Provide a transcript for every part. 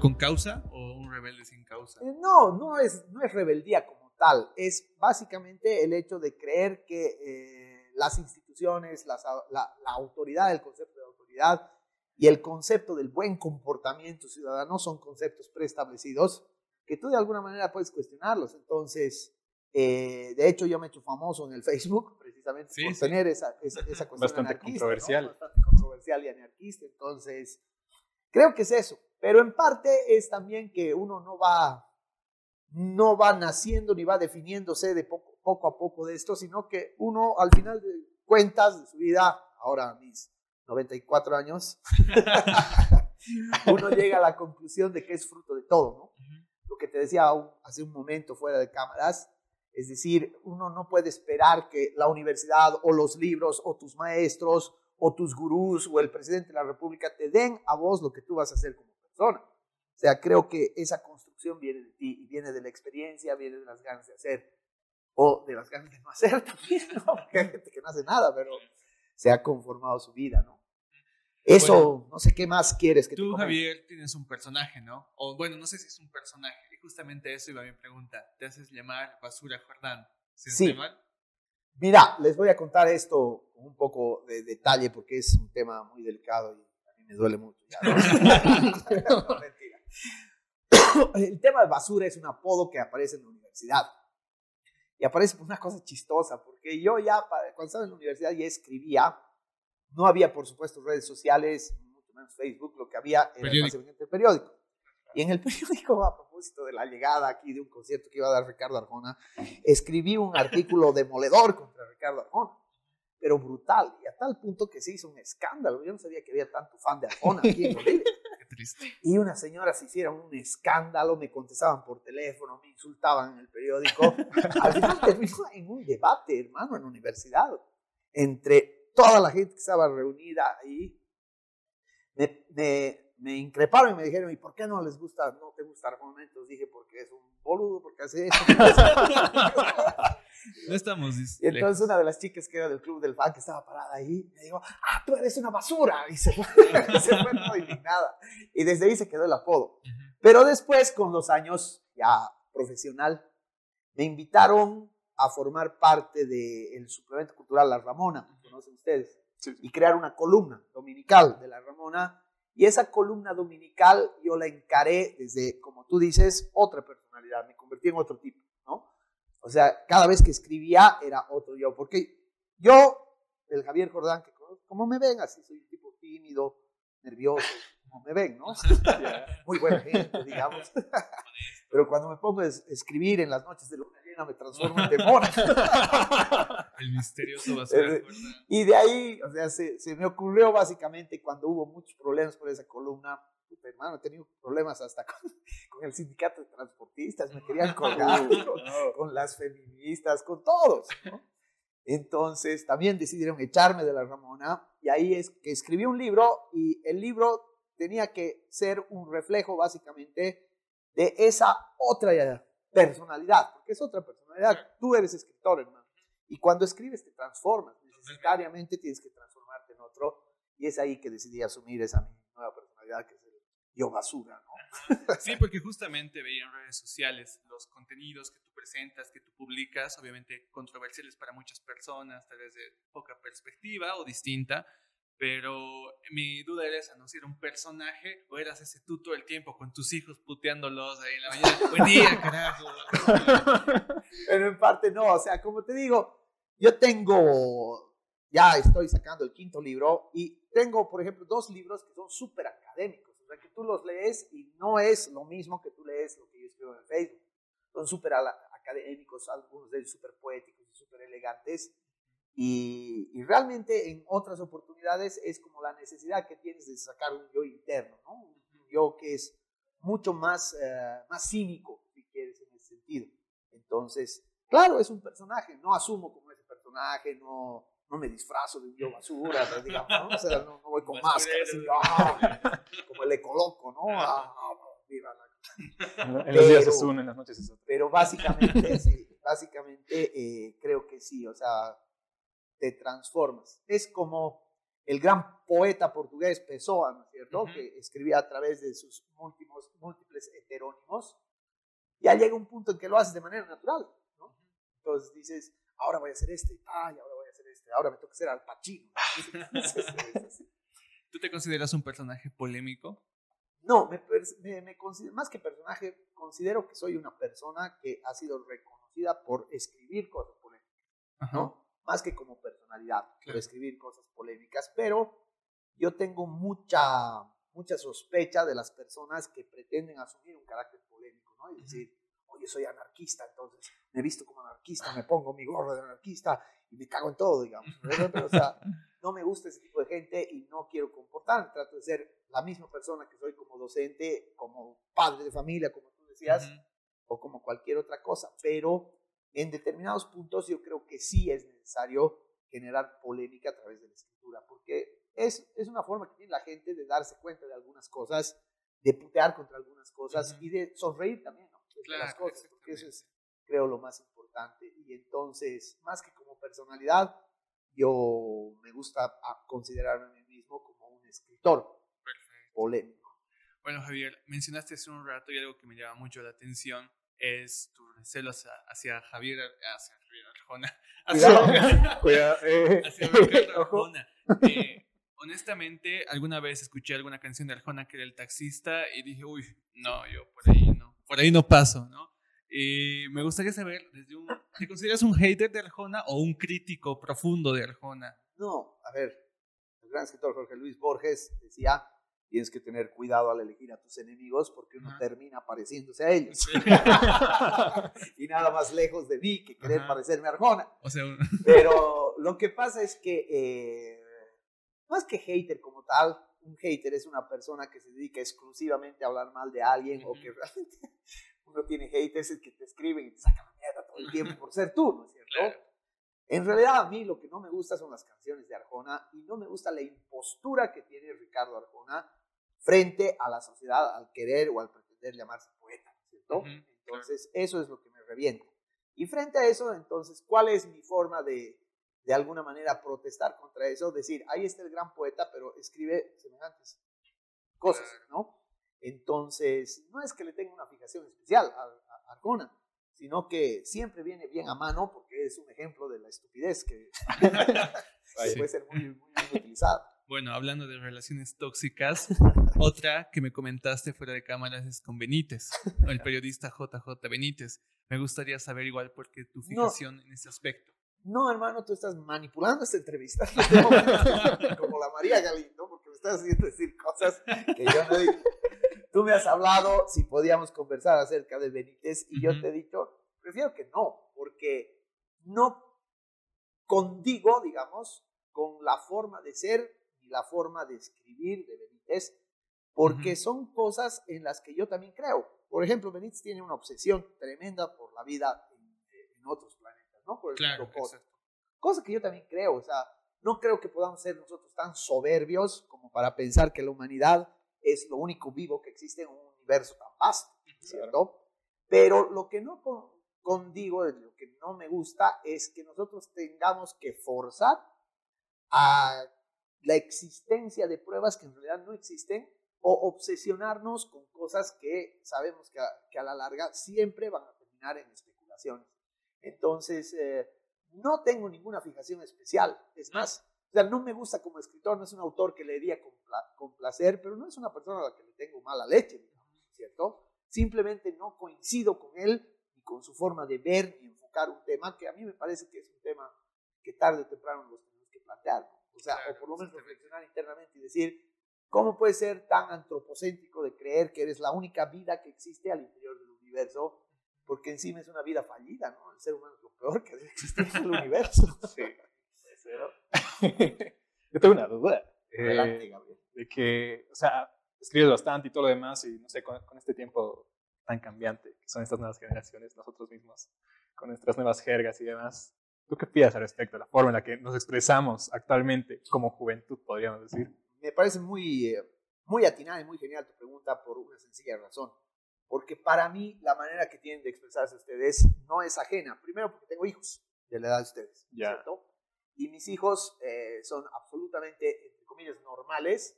con causa Eh, no, no es, no es rebeldía como tal. Es básicamente el hecho de creer que eh, las instituciones, la, la, autoridad, el concepto de autoridad y el concepto del buen comportamiento ciudadano son conceptos preestablecidos que tú de alguna manera puedes cuestionarlos. Entonces, eh, de hecho, yo me he hecho famoso en el Facebook precisamente por tener esa, esa, cuestión Bastante controversial. Bastante controversial y anarquista. Entonces, creo que es eso. Pero en parte es también que uno no va, no va naciendo ni va definiéndose de poco, poco a poco de esto, sino que uno al final de cuentas de su vida, ahora mis 94 años, uno llega a la conclusión de que es fruto de todo, ¿no? Lo que te decía hace un momento fuera de cámaras, es decir, uno no puede esperar que la universidad o los libros o tus maestros o tus gurús o el presidente de la República te den a vos lo que tú vas a hacer como o sea, creo que esa construcción viene de ti y viene de la experiencia, viene de las ganas de hacer o de las ganas de no hacer también, ¿no? Porque hay gente que no hace nada, pero se ha conformado su vida, ¿no? Eso, no sé qué más quieres que Tú, Javier, tienes un personaje, ¿no? O bueno, no sé si es un personaje. Y justamente eso iba mi pregunta. ¿Te haces llamar Basura Jordán? sí. Mira, les voy a contar esto con un poco de detalle porque es un tema muy delicado y me duele mucho. El tema de basura es un apodo que aparece en la universidad. Y aparece por una cosa chistosa, porque yo ya, cuando estaba en la universidad, ya escribía. No había, por supuesto, redes sociales, mucho menos Facebook, lo que había era el periódico. Y en el periódico, a propósito de la llegada aquí de un concierto que iba a dar Ricardo Arjona, escribí un artículo demoledor contra Ricardo Arjona pero brutal, y a tal punto que se hizo un escándalo. Yo no sabía que había tanto fan de Arjona aquí en Bolivia. Qué triste. Y unas señoras hicieron un escándalo, me contestaban por teléfono, me insultaban en el periódico. Al final terminó en un debate, hermano, en la universidad, entre toda la gente que estaba reunida ahí. Me, me, me increparon y me dijeron, ¿y por qué no les gusta, no te gusta Arjona? Entonces dije, porque es un boludo, porque hace eso. No estamos. Y entonces una de las chicas que era del club del fan que estaba parada ahí, me dijo, ah, tú eres una basura. Y se fue, se fue muy indignada. Y desde ahí se quedó el apodo. Pero después, con los años ya profesional, me invitaron a formar parte del suplemento cultural La Ramona, conocen ustedes, y crear una columna dominical de La Ramona. Y esa columna dominical yo la encaré desde, como tú dices, otra personalidad, me convertí en otro tipo. O sea, cada vez que escribía era otro yo, porque yo, el Javier Jordán, que como me ven, así soy un tipo tímido, nervioso, como me ven, ¿no? Muy buena gente, digamos. Pero cuando me pongo a escribir en las noches de luna llena me transformo en demonio. El misterioso va a ser. Y de ahí, o sea, se, se me ocurrió básicamente cuando hubo muchos problemas por esa columna, hermano, he tenido problemas hasta con, el sindicato de transportistas, me querían colgar con, las feministas, con todos. Entonces también decidieron echarme de la Ramona y ahí es que escribí un libro y el libro tenía que ser un reflejo básicamente de esa otra personalidad, porque es otra personalidad. Tú eres escritor, hermano. Y cuando escribes te transformas, necesariamente tienes que transformarte en otro y es ahí que decidí asumir esa nueva personalidad que yo basura, ¿no? Sí, porque justamente veía en redes sociales los contenidos que tú presentas, que tú publicas, obviamente controversiales para muchas personas, tal vez de poca perspectiva o distinta, pero mi duda era esa, ¿no? Si era un personaje o eras ese tú todo el tiempo con tus hijos puteándolos ahí en la mañana. Buen día, carajo. pero en parte no, o sea, como te digo, yo tengo, ya estoy sacando el quinto libro y tengo, por ejemplo, dos libros que son súper académicos que tú los lees y no es lo mismo que tú lees lo que yo escribo en Facebook. Son súper académicos, algunos de ellos súper poéticos y súper elegantes. Y, y, realmente en otras oportunidades es como la necesidad que tienes de sacar un yo interno, ¿no? Un yo que es mucho más, eh, más cínico, si Entonces, claro, es un personaje, no asumo como ese personaje, no, no me disfrazo de un yo basura, digamos, ¿no? O sea, no, voy con máscaras, ¡ah! como el ecoloco, ¿no? Ah, viva la... En los días es uno, en las noches es otro. Pero básicamente, sí, básicamente eh, creo que sí, o sea, te transformas. Es como el gran poeta portugués Pessoa, ¿no es cierto? Que escribía a través de sus múltiples, múltiples heterónimos. Ya llega un punto en que lo haces de manera natural, ¿no? Entonces dices, ahora voy a hacer este, ay, ahora voy a hacer ahora me toca ser Al Pacino. ¿Tú te consideras un personaje polémico? No, me, me, considero, más que personaje, considero que soy una persona que ha sido reconocida por escribir cosas polémicas, ¿no? Más que como personalidad, por escribir cosas polémicas, pero yo tengo mucha, mucha sospecha de las personas que pretenden asumir un carácter polémico, ¿no? Es decir, oye, soy anarquista, entonces me he visto como anarquista, me pongo mi gorro de anarquista y me cago en todo, digamos. Pero, o sea, no me gusta ese tipo de gente y no quiero comportarme, trato de ser la misma persona que soy como docente, como padre de familia, como tú decías, o como cualquier otra cosa, pero en determinados puntos yo creo que sí es necesario generar polémica a través de la escritura, porque es, es una forma que tiene la gente de darse cuenta de algunas cosas, de putear contra algunas cosas y de sonreír también ¿no? De las cosas, porque eso es, creo, lo más importante. Y entonces, más que como personalidad, yo me gusta considerarme a mí mismo como un escritor polémico. Bueno, Javier, mencionaste hace un rato y algo que me llama mucho la atención es tu recelo hacia, Javier, hacia Javier Arjona. Hacia, Cuidado, eh. hacia Ricardo Arjona. Eh, honestamente, alguna vez escuché alguna canción de Arjona que era el taxista y dije, uy, no, yo por ahí por ahí no paso, ¿no? Y me gustaría saber, desde un, ¿te consideras un hater de Arjona o un crítico profundo de Arjona? No, a ver, el gran escritor Jorge Luis Borges decía, tienes que tener cuidado al elegir a tus enemigos porque uno termina pareciéndose a ellos. y nada más lejos de mí que querer parecerme a Arjona. Pero lo que pasa es que, eh, más que hater como tal, un hater es una persona que se dedica exclusivamente a hablar mal de alguien o que realmente uno tiene haters que te escriben y te sacan la mierda todo el tiempo por ser tú, ¿no es cierto? En realidad a mí lo que no me gusta son las canciones de Arjona y no me gusta la impostura que tiene Ricardo Arjona frente a la sociedad al querer o al pretender llamarse poeta, ¿cierto? Entonces, eso es lo que me revienta. Y frente a eso, entonces, ¿cuál es mi forma de, de alguna manera, protestar contra eso? Decir, ahí está el gran poeta, pero escribe semejantes cosas, ¿no? Entonces, no es que le tenga una fijación especial a, a Arjona, sino que siempre viene bien a mano porque es un ejemplo de la estupidez que, puede ser muy, muy bien utilizada. Bueno, hablando de relaciones tóxicas, otra que me comentaste fuera de cámaras es con Benítez, el periodista JJ Benítez. Me gustaría saber igual por qué tu fijación en ese aspecto. No, hermano, tú estás manipulando esta entrevista como la María Galindo, porque me estás haciendo decir cosas que yo no digo. Tú me has hablado si podíamos conversar acerca de Benítez y yo te he dicho, prefiero que no, porque no condigo, digamos, con la forma de ser la forma de escribir de Benítez, porque son cosas en las que yo también creo. Por ejemplo, Benítez tiene una obsesión tremenda por la vida en, otros planetas, ¿no? Por claro, Cosa que yo también creo, o sea, no creo que podamos ser nosotros tan soberbios como para pensar que la humanidad es lo único vivo que existe en un universo tan vasto, ¿cierto? Pero lo que no condigo, lo que no me gusta, es que nosotros tengamos que forzar a la existencia de pruebas que en realidad no existen o obsesionarnos con cosas que sabemos que a, la larga siempre van a terminar en especulaciones. Entonces, eh, no tengo ninguna fijación especial. Es más, o sea, no me gusta como escritor, no es un autor que leería con, con placer, pero no es una persona a la que le tengo mala leche, ¿cierto? Simplemente no coincido con él ni con su forma de ver y enfocar un tema que a mí me parece que es un tema que tarde o temprano nos tenemos que plantear. O sea, o por lo menos reflexionar internamente y decir, ¿cómo puedes ser tan antropocéntrico de creer que eres la única vida que existe al interior del universo? Porque encima es una vida fallida, ¿no? El ser humano es lo peor que debe existir en el universo. Sí. Yo tengo una duda. Eh, Gabriel. De que, o sea, escribes bastante y todo lo demás, y no sé, con, con, este tiempo tan cambiante que son estas nuevas generaciones, nosotros mismos, con nuestras nuevas jergas y demás. ¿Tú qué piensas al respecto de la forma en la que nos expresamos actualmente como juventud, podríamos decir? Me parece muy, eh, muy atinada y muy genial tu pregunta por una sencilla razón. Porque para mí la manera que tienen de expresarse ustedes no es ajena. Primero porque tengo hijos de la edad de ustedes, ¿cierto? Y mis hijos eh, son absolutamente, entre comillas, normales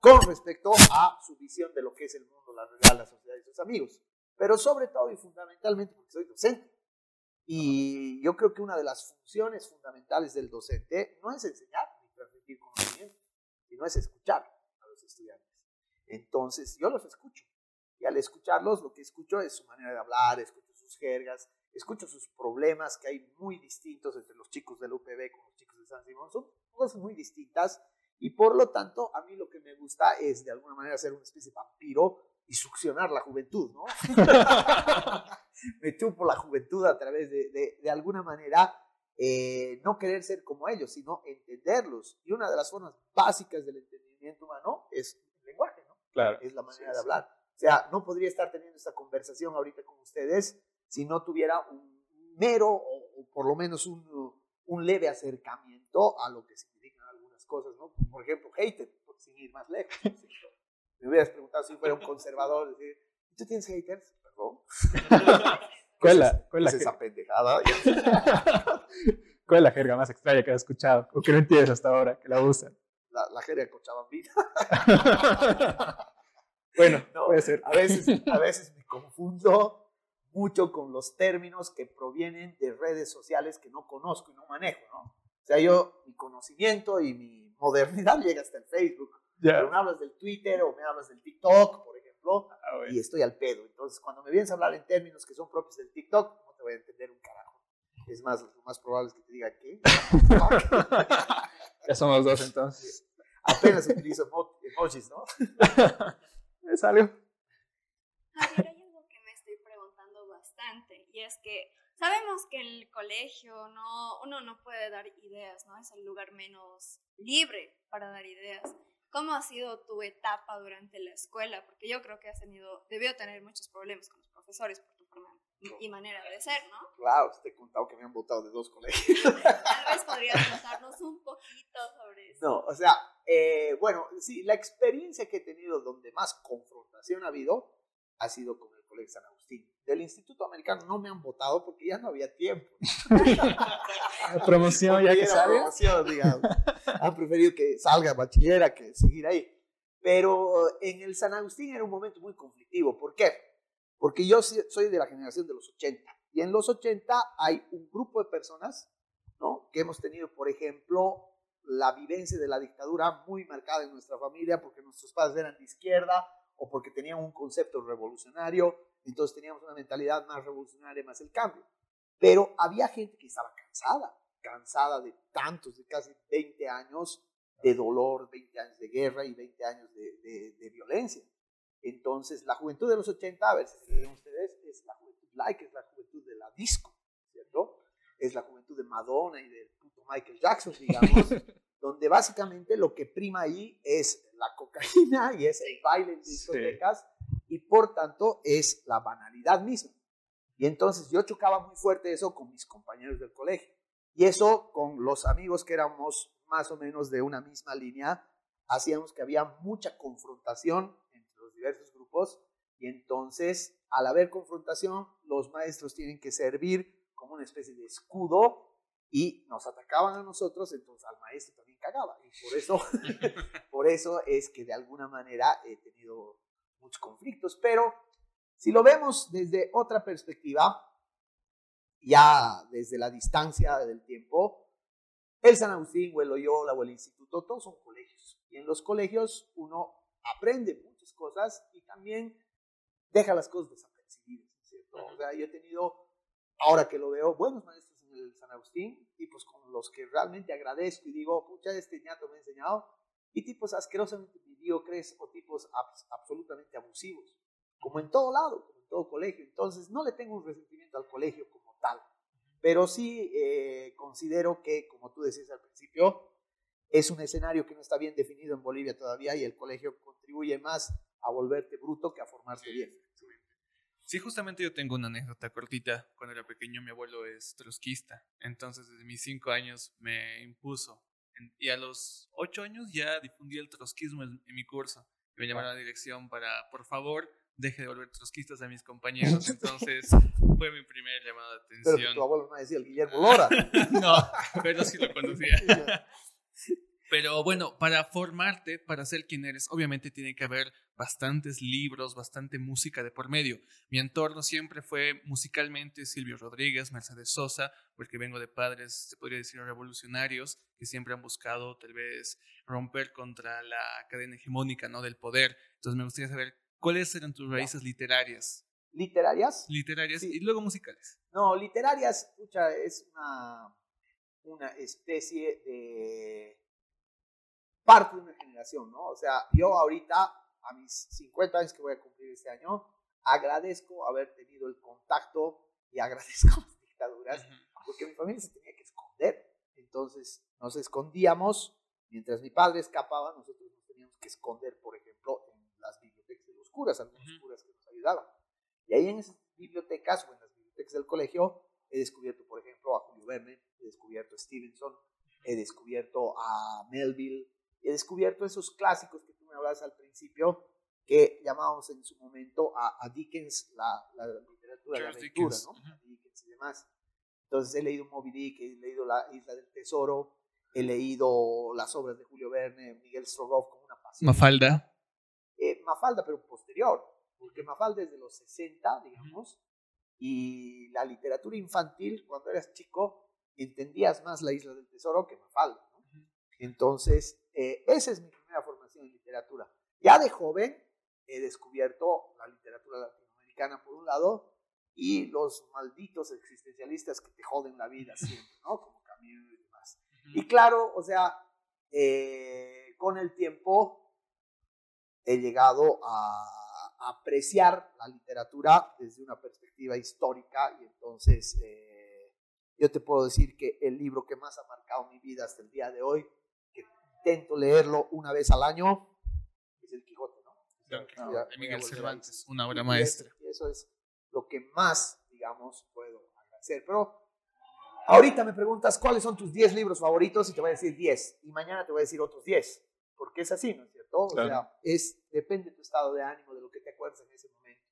con respecto a su visión de lo que es el mundo, la realidad, la sociedad y sus amigos. Pero sobre todo y fundamentalmente porque soy docente. Y yo creo que una de las funciones fundamentales del docente no es enseñar ni transmitir conocimiento, sino es escuchar a los estudiantes. Entonces, yo los escucho. Y al escucharlos, lo que escucho es su manera de hablar, escucho sus jergas, escucho sus problemas que hay muy distintos entre los chicos del UPB con los chicos de San Simón. Son cosas muy distintas y por lo tanto a mí lo que me gusta es de alguna manera ser una especie de vampiro y succionar la juventud, ¿no? me chupo la juventud a través de, de, alguna manera, eh, no querer ser como ellos, sino entenderlos. Y una de las formas básicas del entendimiento humano es el lenguaje, ¿no? Claro. Es la manera de hablar. O sea, no podría estar teniendo esta conversación ahorita con ustedes si no tuviera un mero o, por lo menos un, un, leve acercamiento a lo que significan algunas cosas, ¿no? Por ejemplo, hater, sin ir más lejos. Me hubieras preguntado si fuera un conservador, decir, ¿tú tienes haters? Perdón. ¿Cuál es la, cuál es esa pendejada? ¿Cuál es la jerga más extraña que has escuchado o que no entiendes hasta ahora que la usan? La, la jerga cochabambina. bueno, no, puede ser. A veces, a veces me confundo mucho con los términos que provienen de redes sociales que no conozco y no manejo, ¿no? O sea, yo, mi conocimiento y mi modernidad llega hasta el Facebook. Pero me hablas del Twitter o me hablas del TikTok, por ejemplo, ah, y estoy al pedo. Entonces, cuando me vienes a hablar en términos que son propios del TikTok, no te voy a entender un carajo. Es más, lo más probable es que te diga que. ya somos dos entonces. Apenas utilizo emojis, ¿no? Es algo. y es que sabemos que el colegio no, uno no puede dar ideas, ¿no? Es el lugar menos libre para dar ideas. ¿Cómo ha sido tu etapa durante la escuela? Porque yo creo que has tenido, debió tener muchos problemas con los profesores por tu forma y manera de ser, ¿no? Claro, te he contado que me han votado de dos colegios. Tal vez podrías contarnos un poquito sobre eso. No, o sea, eh, bueno, sí, la experiencia que he tenido donde más confrontación ha habido ha sido con el Colegio San Agustín. Del Instituto Americano no me han votado porque ya no había tiempo. promoción ya que sale. Promoción, digamos. Han preferido que salga bachillera que seguir ahí. Pero en el San Agustín era un momento muy conflictivo. ¿Por qué? Porque yo soy de la generación de los 80. Y en los 80 hay un grupo de personas ¿no? que hemos tenido, por ejemplo, la vivencia de la dictadura muy marcada en nuestra familia porque nuestros padres eran de izquierda o porque tenían un concepto revolucionario, entonces teníamos una mentalidad más revolucionaria, más el cambio. Pero había gente que estaba cansada, cansada de tantos, de casi 20 años de dolor, 20 años de guerra y 20 años de, de, violencia. Entonces, la juventud de los 80, a ver si ven ustedes, es la juventud like, es la juventud de la disco, ¿cierto? Es la juventud de Madonna y del Michael Jackson, digamos, donde básicamente lo que prima ahí es la cocaína y es el baile en discotecas y por tanto es la banalidad misma. Y entonces yo chocaba muy fuerte eso con mis compañeros del colegio. Y eso con los amigos que éramos más o menos de una misma línea, hacíamos que había mucha confrontación entre los diversos grupos. Y entonces al haber confrontación los maestros tienen que servir como una especie de escudo y nos atacaban a nosotros, entonces al maestro también cagaba. Y por eso, por eso es que de alguna manera he tenido muchos conflictos. Pero si lo vemos desde otra perspectiva, ya desde la distancia del tiempo, el San Agustín o el Loyola o el Instituto, todos son colegios. Y en los colegios uno aprende muchas cosas y también deja las cosas desapercibidas, ¿cierto? O sea, yo he tenido, ahora que lo veo, buenos maestros San Agustín, tipos con los que realmente agradezco y digo, pucha, este ñato me ha enseñado, y tipos asquerosamente mediocres o tipos absolutamente abusivos, como en todo lado, como en todo colegio. Entonces, no le tengo un resentimiento al colegio como tal, pero sí eh, considero que, como tú decías al principio, es un escenario que no está bien definido en Bolivia todavía y el colegio contribuye más a volverte bruto que a formarte bien. Sí, justamente yo tengo una anécdota cortita. Cuando era pequeño, mi abuelo es trotskista. Entonces, desde mis cinco años me impuso. y a los ocho años ya difundí el trotskismo en, mi curso. Me llamaron a la dirección para, por favor, deje de volver trotskistas a mis compañeros. Entonces, fue mi primer llamado de atención. Pero tu abuelo no decía el Guillermo Lora. no, pero sí lo conocía. Pero bueno, para formarte, para ser quien eres, obviamente tiene que haber bastantes libros, bastante música de por medio. Mi entorno siempre fue musicalmente Silvio Rodríguez, Mercedes Sosa, porque vengo de padres, se podría decir, revolucionarios, que siempre han buscado tal vez romper contra la cadena hegemónica ¿no? del poder. Entonces me gustaría saber cuáles eran tus raíces literarias. ¿Literarias? Literarias y luego musicales. No, literarias, escucha, es una, una especie de parte de una generación, ¿no? O sea, yo ahorita, a mis 50 años que voy a cumplir este año, agradezco haber tenido el contacto y agradezco las dictaduras, porque mi familia se tenía que esconder. Entonces, nos escondíamos, mientras mi padre escapaba, nosotros nos teníamos que esconder, por ejemplo, en las bibliotecas de los curas, algunos curas que nos ayudaban. Y ahí en esas bibliotecas o en las bibliotecas del colegio, he descubierto, por ejemplo, a Julio Verne, he descubierto a Stevenson, he descubierto a Melville, he descubierto esos clásicos que tú me hablabas al principio, que llamábamos en su momento a, Dickens la, literatura de la aventura, ¿no? Dickens y demás. Entonces he leído Moby Dick, he leído La Isla del Tesoro, he leído las obras de Julio Verne, Miguel Strogoff con una pasión. Mafalda. Eh, Mafalda, pero posterior, porque Mafalda es de los 60, digamos, y la literatura infantil, cuando eras chico, entendías más La Isla del Tesoro que Mafalda. Entonces, eh, esa es mi primera formación en literatura. Ya de joven he descubierto la literatura latinoamericana por un lado y los malditos existencialistas que te joden la vida siempre, ¿no? Como Camilo y demás. Y claro, o sea, eh, con el tiempo he llegado a, apreciar la literatura desde una perspectiva histórica y entonces eh, yo te puedo decir que el libro que más ha marcado mi vida hasta el día de hoy intento leerlo una vez al año, es el Quijote, ¿no? Miguel Cervantes, una obra maestra. Y eso es lo que más, digamos, puedo agradecer. Pero ahorita me preguntas cuáles son tus 10 libros favoritos y te voy a decir 10. Y mañana te voy a decir otros 10. Porque es así, ¿no es cierto? O sea, es, depende de tu estado de ánimo, de lo que te acuerdas en ese momento.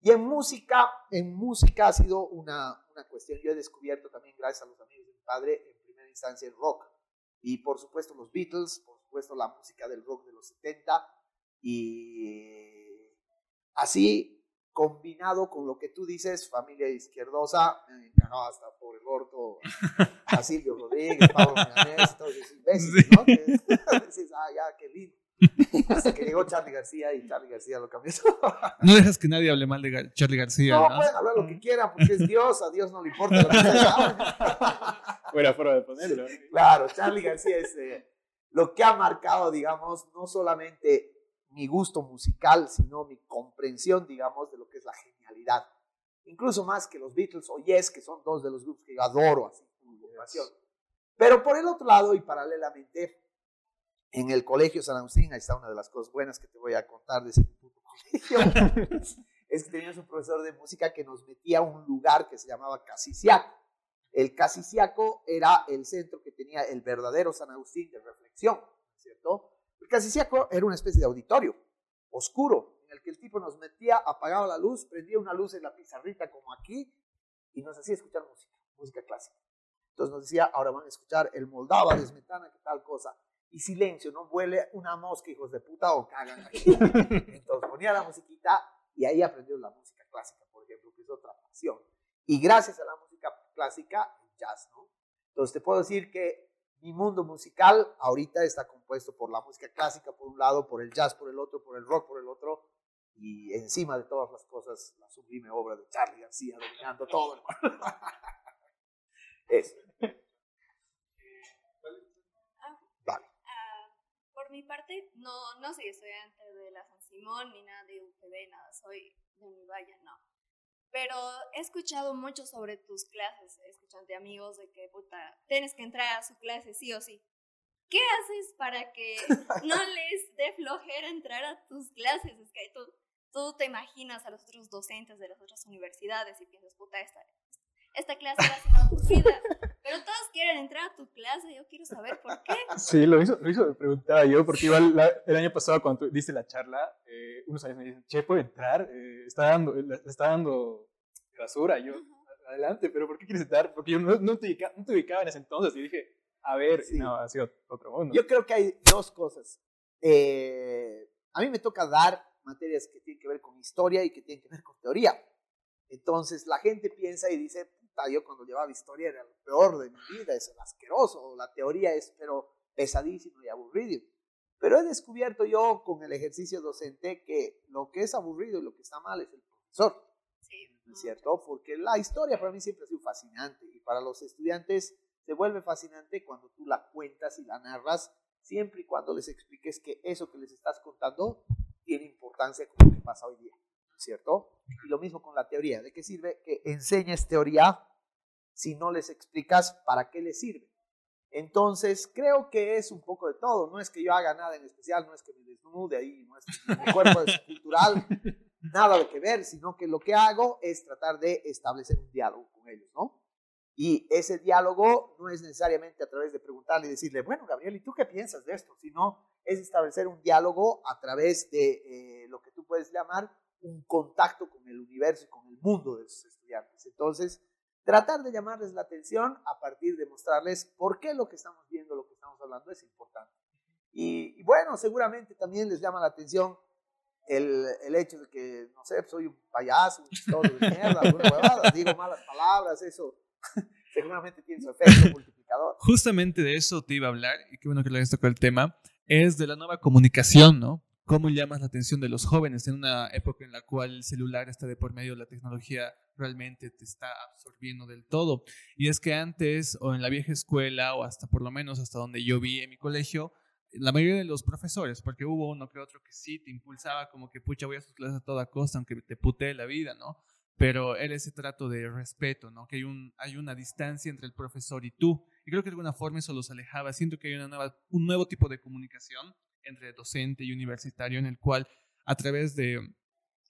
Y en música, en música ha sido una, una cuestión. Yo he descubierto también, gracias a los amigos de mi padre, en primera instancia el rock. Y por supuesto los Beatles, por supuesto la música del rock de los 70 y así combinado con lo que tú dices, familia izquierdosa, me encantaba hasta por el gordo, a Silvio Rodríguez, Pablo Milanés, todos esos imbéciles, ¿no? Que dices, ah, ya, qué lindo. Hasta que llegó Charlie García y Charlie García lo cambió No dejas que nadie hable mal de Charlie García. No, pueden hablar lo que quieran porque es Dios, a Dios no le importa lo que Fuera forma de ponerlo. Claro, Charlie García es eh, lo que ha marcado, digamos, no solamente mi gusto musical, sino mi comprensión, digamos, de lo que es la genialidad. Incluso más que los Beatles o Yes, que son dos de los grupos que yo adoro, así, con pasión. Pero por el otro lado y paralelamente, en el colegio San Agustín, ahí está una de las cosas buenas que te voy a contar de ese puto colegio, es que teníamos un profesor de música que nos metía a un lugar que se llamaba Casiciaco. El Casiciaco era el centro que tenía el verdadero San Agustín de reflexión, ¿cierto? El Casiciaco era una especie de auditorio oscuro, en el que el tipo nos metía, apagaba la luz, prendía una luz en la pizarrita como aquí y nos hacía escuchar música, música clásica. Entonces nos decía, ahora van a escuchar el Moldava de Smetana, que tal cosa y silencio, no vuele una mosca, hijos de puta, o cagan aquí. Entonces ponía la musiquita y ahí aprendió la música clásica, por ejemplo, que es otra pasión. Y gracias a la música clásica, el jazz, ¿no? Entonces te puedo decir que mi mundo musical ahorita está compuesto por la música clásica por un lado, por el jazz por el otro, por el rock por el otro, y encima de todas las cosas, la sublime obra de Charlie García dominando todo. Eso. Mi parte, no, no soy estudiante de la San Simón ni nada de UPB, nada, soy de mi valle, no. Pero he escuchado mucho sobre tus clases, he escuchado de amigos de que, puta, tienes que entrar a su clase sí o sí. ¿Qué haces para que no les dé flojera entrar a tus clases? Es que tú tú te imaginas a los otros docentes de las otras universidades y piensas, puta, esta, esta clase va a ser aburrida. Quieren entrar a tu clase, yo quiero saber por qué. Sí, lo hizo, lo hizo me preguntaba yo, porque igual el año pasado cuando tú diste la charla, eh, unos años me dicen, che, ¿puedo entrar? Eh, está dando, le, está dando basura. yo, adelante, pero ¿por qué quieres entrar? Porque yo no, no, te, ubicaba, no te ubicaba en ese entonces y dije, a ver, no, ha sido otro mundo. Yo creo que hay dos cosas. Eh, a mí me toca dar materias que tienen que ver con historia y que tienen que ver con teoría. Entonces la gente piensa y dice, puta, yo cuando llevaba historia era lo peor de mi vida, es asqueroso, la teoría es pero pesadísimo y aburrido. Pero he descubierto yo con el ejercicio docente que lo que es aburrido y lo que está mal es el profesor. Sí. ¿No es cierto? Porque la historia para mí siempre ha sido fascinante y para los estudiantes se vuelve fascinante cuando tú la cuentas y la narras, siempre y cuando les expliques que eso que les estás contando tiene importancia con lo que pasa hoy día, ¿cierto? Y lo mismo con la teoría. ¿De qué sirve que enseñes teoría si no les explicas para qué les sirve? Entonces, creo que es un poco de todo. No es que yo haga nada en especial, no es que me desnude ahí, no es que mi cuerpo es cultural, nada de que ver, sino que lo que hago es tratar de establecer un diálogo con ellos, ¿no? Y ese diálogo no es necesariamente a través de preguntarle y decirle, bueno, Gabriel, ¿y tú qué piensas de esto? Sino es establecer un diálogo a través de eh, lo que tú puedes llamar un contacto con el universo y con el mundo de sus estudiantes. Entonces, tratar de llamarles la atención a partir de mostrarles por qué lo que estamos viendo, lo que estamos hablando es importante. Y, bueno, seguramente también les llama la atención el, el, hecho de que, no sé, soy un payaso, un de mierda, alguna huevada, digo malas palabras, eso seguramente tiene su efecto multiplicador. Justamente de eso te iba a hablar, y qué bueno que le hayas tocado el tema es de la nueva comunicación, ¿no? ¿Cómo llamas la atención de los jóvenes en una época en la cual el celular está de por medio, la tecnología realmente te está absorbiendo del todo? Y es que antes, o en la vieja escuela, o hasta por lo menos hasta donde yo vi en mi colegio, la mayoría de los profesores, porque hubo uno que otro que sí te impulsaba como que, pucha, voy a sus clases a toda costa, aunque te putee la vida, ¿no? Pero era ese trato de respeto, ¿no? Que hay, un, hay una distancia entre el profesor y tú. Y creo que de alguna forma eso los alejaba. Siento que hay una nueva, un nuevo tipo de comunicación entre docente y universitario en el cual a través de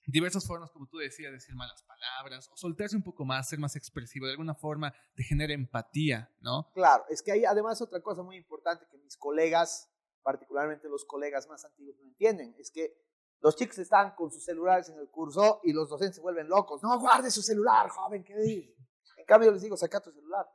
diversas formas, como tú decías, decir malas palabras o soltarse un poco más, ser más expresivo, de alguna forma te genera empatía, ¿no? Claro, es que hay además otra cosa muy importante que mis colegas, particularmente los colegas más antiguos, no entienden, es que los chicos están con sus celulares en el curso y los docentes se vuelven locos. No, guarde su celular, joven, ¿qué dice? En cambio, yo les digo, saca tu celular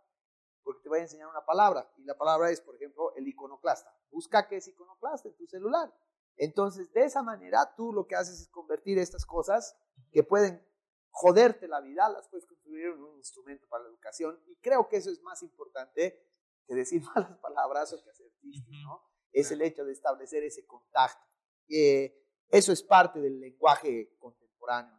te voy a enseñar una palabra. Y la palabra es, por ejemplo, el iconoclasta. Busca qué es iconoclasta en tu celular. Entonces, de esa manera, tú lo que haces es convertir estas cosas que pueden joderte la vida, las puedes construir en un instrumento para la educación. Y creo que eso es más importante que decir malas palabras o que hacer chistes, ¿no? Es el hecho de establecer ese contacto. eso es parte del lenguaje contemporáneo.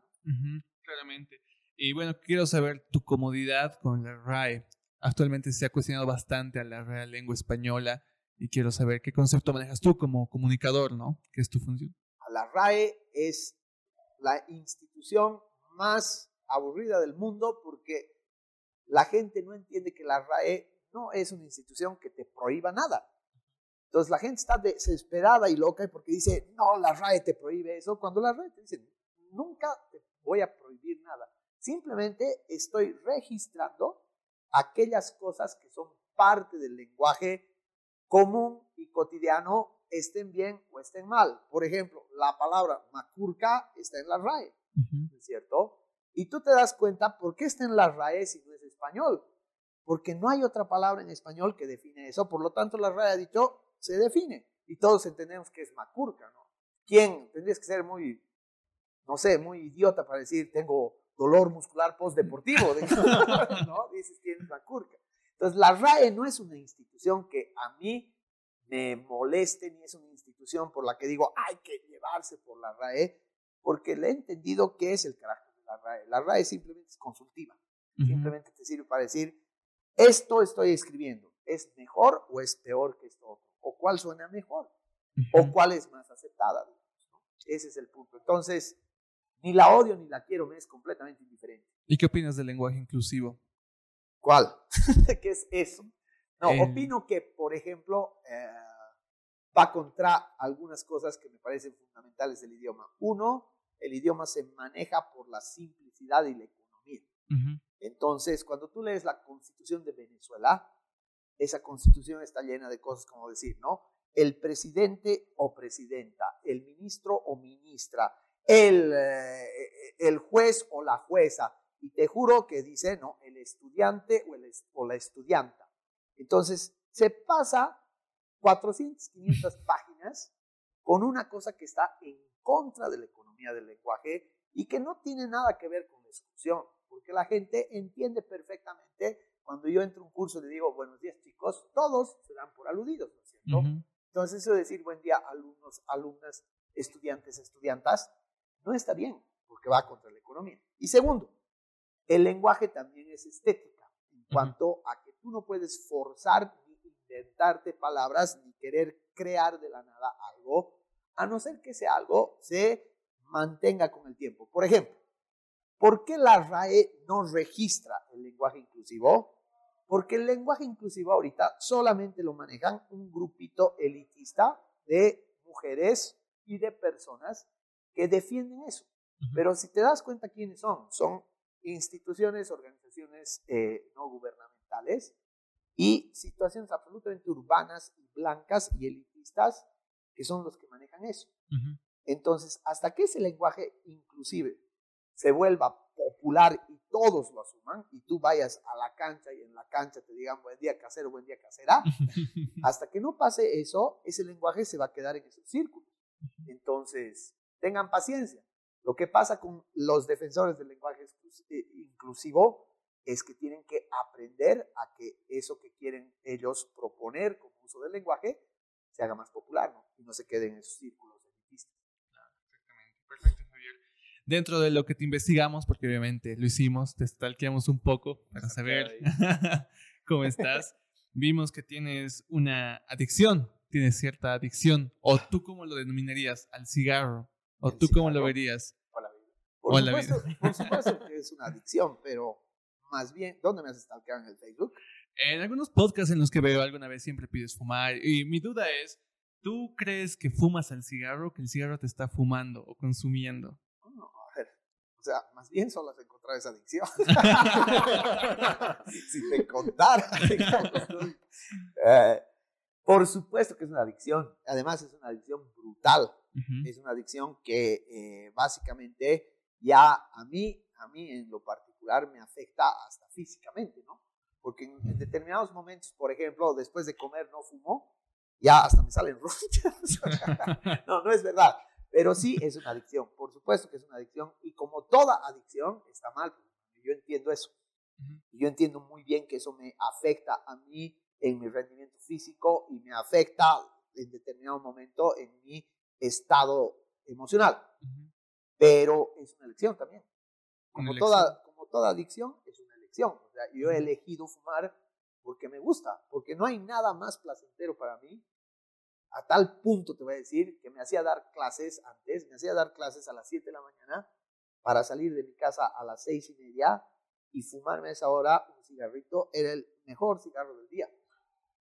Claramente. Y bueno, quiero saber tu comodidad con la RAE. Actualmente se ha cuestionado bastante a la Real Lengua Española y quiero saber qué concepto manejas tú como comunicador, ¿no? ¿Qué es tu función? La RAE es la institución más aburrida del mundo porque la gente no entiende que la RAE no es una institución que te prohíba nada. Entonces la gente está desesperada y loca porque dice, no, la RAE te prohíbe eso, cuando la RAE te dice, nunca te voy a prohibir nada. Simplemente estoy registrando aquellas cosas que son parte del lenguaje común y cotidiano estén bien o estén mal. Por ejemplo, la palabra macurca está en la RAE, ¿es cierto? Y tú te das cuenta por qué está en la RAE si no es español. Porque no hay otra palabra en español que define eso. Por lo tanto, la RAE ha dicho, se define. Y todos entendemos que es macurca, ¿no? ¿Quién? Tendrías que ser muy, no sé, muy idiota para decir, tengo dolor muscular postdeportivo, ¿no? Dices, tienes la curca. Entonces, la RAE no es una institución que a mí me moleste, ni es una institución por la que digo, hay que llevarse por la RAE, porque le he entendido qué es el carácter de la RAE. La RAE simplemente es consultiva, simplemente te sirve para decir, esto estoy escribiendo, ¿es mejor o es peor que esto otro? ¿O cuál suena mejor? ¿O cuál es más aceptada? Ese es el punto. Entonces, ni la odio ni la quiero, me es completamente indiferente. ¿Y qué opinas del lenguaje inclusivo? ¿Cuál? ¿Qué es eso? No, opino que, por ejemplo, eh, va contra algunas cosas que me parecen fundamentales del idioma. Uno, el idioma se maneja por la simplicidad y la economía. Entonces, cuando tú lees la constitución de Venezuela, esa constitución está llena de cosas como decir, ¿no? El presidente o presidenta, el ministro o ministra, el, eh, el juez o la jueza. Y te juro que dice, ¿no? El estudiante o, el, o la estudianta. Entonces, se pasa 400, 500 páginas con una cosa que está en contra de la economía del lenguaje y que no tiene nada que ver con la exclusión, porque la gente entiende perfectamente cuando yo entro a un curso y le digo buenos días chicos, todos se dan por aludidos, ¿no es cierto? Entonces eso de decir buen día alumnos, alumnas, estudiantes, estudiantas, no está bien, porque va contra la economía. Y segundo, el lenguaje también es estética, en cuanto a que tú no puedes forzar ni inventarte palabras ni querer crear de la nada algo, a no ser que ese algo se mantenga con el tiempo. Por ejemplo, ¿por qué la RAE no registra el lenguaje inclusivo? Porque el lenguaje inclusivo ahorita solamente lo manejan un grupito elitista de mujeres y de personas que defienden eso. Pero si te das cuenta quiénes son, son instituciones, organizaciones eh, no gubernamentales y situaciones absolutamente urbanas y blancas y elitistas que son los que manejan eso. Entonces, hasta que ese lenguaje inclusive se vuelva popular y todos lo asuman y tú vayas a la cancha y en la cancha te digan buen día casero, buen día casera, hasta que no pase eso, ese lenguaje se va a quedar en esos círculos. Entonces, tengan paciencia. Lo que pasa con los defensores del lenguaje eh, inclusivo es que tienen que aprender a que eso que quieren ellos proponer como uso del lenguaje se haga más popular ¿no? y no se quede en esos círculos elitistas. perfectamente. Perfecto, Javier. Dentro de lo que te investigamos, porque obviamente lo hicimos, te stalkeamos un poco para saber cómo estás, vimos que tienes una adicción, tienes cierta adicción, o tú cómo lo denominarías al cigarro, o tú cómo lo verías. Por, supuesto, por supuesto que es una adicción, pero más bien, ¿dónde me has stalkeado en el Facebook? En algunos podcasts en los que veo alguna vez siempre pides fumar y mi duda es, ¿tú crees que fumas el cigarro o que el cigarro te está fumando o consumiendo? No, a ver, o sea, más bien solo has encontrado esa adicción. si te contara. eh, por supuesto que es una adicción. Además es una adicción brutal. Es una adicción que eh, básicamente ya a mí, a mí en lo particular me afecta hasta físicamente, ¿no? Porque en, determinados momentos, por ejemplo, después de comer no fumo, ya hasta me salen ronchas. no, no es verdad. Pero sí es una adicción. Por supuesto que es una adicción. Y como toda adicción está mal, yo entiendo eso. Yo entiendo muy bien que eso me afecta a mí en mi rendimiento físico y me afecta en determinado momento en mi estado emocional. Pero es una elección también. Como, toda, como toda adicción, es una elección. O sea, yo he elegido fumar porque me gusta, porque no hay nada más placentero para mí. A tal punto te voy a decir que me hacía dar clases antes, me hacía dar clases a las 7 de la mañana para salir de mi casa a las seis y media y fumarme a esa hora un cigarrito era el mejor cigarro del día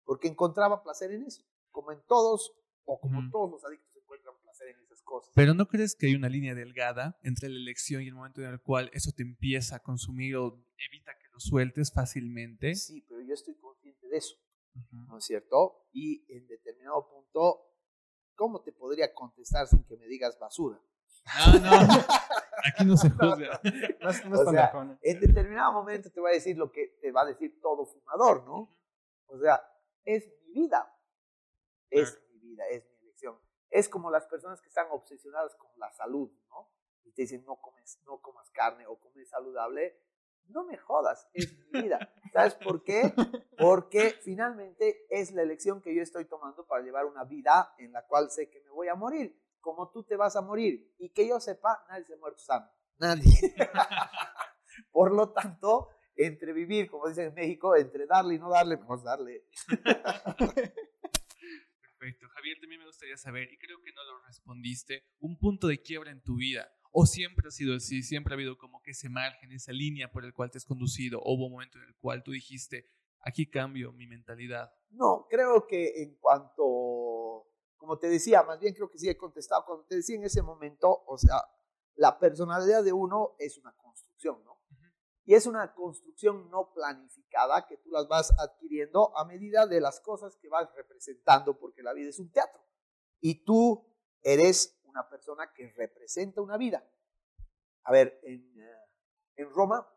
porque encontraba placer en eso, como en todos, o como todos los adictos encuentran placer en esas cosas. Pero ¿no crees que hay una línea delgada entre la elección y el momento en el cual eso te empieza a consumir o evita que lo sueltes fácilmente? Sí, pero yo estoy consciente de eso, ¿no es cierto? Y en determinado punto, ¿cómo te podría contestar sin que me digas basura? No, no, aquí no se juzga. No, o sea, en determinado momento te voy a decir lo que te va a decir todo fumador, ¿no? O sea, es mi vida. Es mi vida, es mi elección. Es como las personas que están obsesionadas con la salud, ¿no? Y te dicen, no, comes, no comas carne o comes saludable. No me jodas, es mi vida. ¿Sabes por qué? Porque finalmente es la elección que yo estoy tomando para llevar una vida en la cual sé que me voy a morir, como tú te vas a morir. Y que yo sepa, nadie se ha muerto sano. Nadie. Por lo tanto, entre vivir, como dicen en México, entre darle y no darle, mejor darle. Perfecto. Javier, también me gustaría saber, y creo que no lo respondiste, un punto de quiebra en tu vida. ¿O siempre ha sido así? ¿Siempre ha habido como que ese margen, esa línea por el cual te has conducido? ¿O hubo un momento en el cual tú dijiste, aquí cambio mi mentalidad? No, creo que en cuanto, como te decía, más bien creo que sí he contestado, cuando te decía en ese momento, o sea, la personalidad de uno es una construcción, ¿no? Y es una construcción no planificada que tú las vas adquiriendo a medida de las cosas que vas representando, porque la vida es un teatro. Y tú eres una persona que representa una vida. A ver, en, eh, en Roma,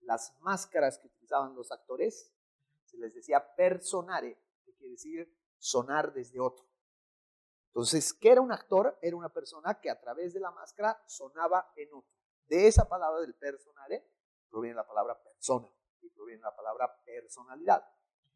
las máscaras que utilizaban los actores se les decía personare, que quiere decir sonar desde otro. Entonces, ¿qué era un actor? Era una persona que a través de la máscara sonaba en otro. De esa palabra del personare proviene la palabra persona y proviene la palabra personalidad.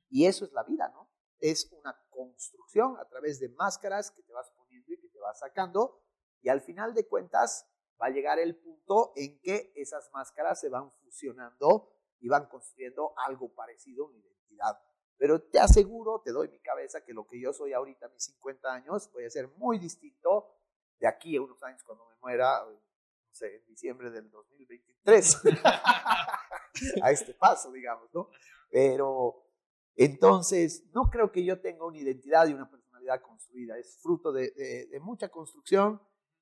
Y eso es la vida, ¿no? Es una construcción a través de máscaras que te vas poniendo y que te vas sacando. Y al final de cuentas va a llegar el punto en que esas máscaras se van fusionando y van construyendo algo parecido a una identidad. Pero te aseguro, te doy mi cabeza, que lo que yo soy ahorita mis 50 años voy a ser muy distinto de aquí a unos años cuando me muera, no sé, en diciembre del 2023. a este paso, digamos, ¿no? Pero entonces, no creo que yo tenga una identidad y una personalidad construida. Es fruto de, de mucha construcción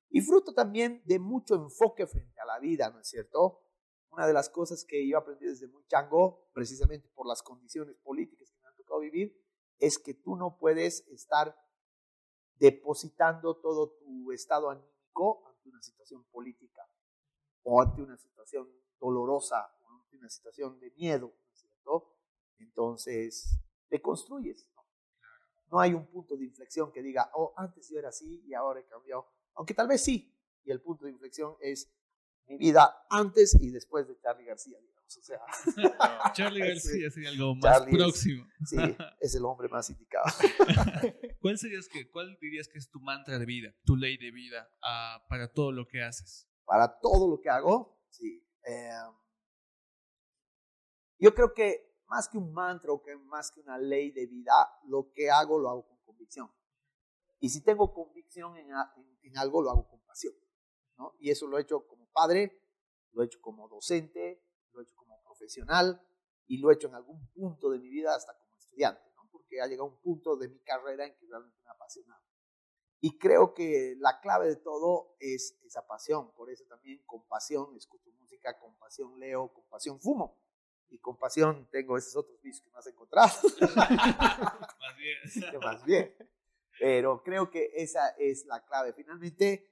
y fruto también de mucho enfoque frente a la vida, ¿no es cierto? Una de las cosas que yo aprendí desde muy chango, precisamente por las condiciones políticas vivir, es que tú no puedes estar depositando todo tu estado anímico una situación política o ante una situación dolorosa o ante una situación de miedo, ¿no es cierto? Entonces, te construyes. ¿no? no hay un punto de inflexión que diga, oh, antes yo era así y ahora he cambiado. Aunque tal vez sí. Y el punto de inflexión es mi vida antes y después de Charlie García. O sea, Charlie García sería algo más próximo. sí, es el hombre más indicado. ¿Cuál, serías que, ¿Cuál dirías que es tu mantra de vida, tu ley de vida uh, para todo lo que haces? Para todo lo que hago, sí. Eh, yo creo que más que un mantra o que más que una ley de vida, lo que hago lo hago con convicción. Y si tengo convicción en, en, en algo, lo hago con pasión. ¿no? Y eso lo he hecho como padre, lo he hecho como docente, lo he hecho como profesional y lo he hecho en algún punto de mi vida hasta como estudiante, ¿no? porque ha llegado un punto de mi carrera en que realmente me ha apasionado. Y creo que la clave de todo es esa pasión, por eso también con pasión escucho música, con pasión leo, con pasión fumo. Y con pasión tengo esos otros vicios que no has encontrado. más bien. más bien. Pero creo que esa es la clave. Finalmente,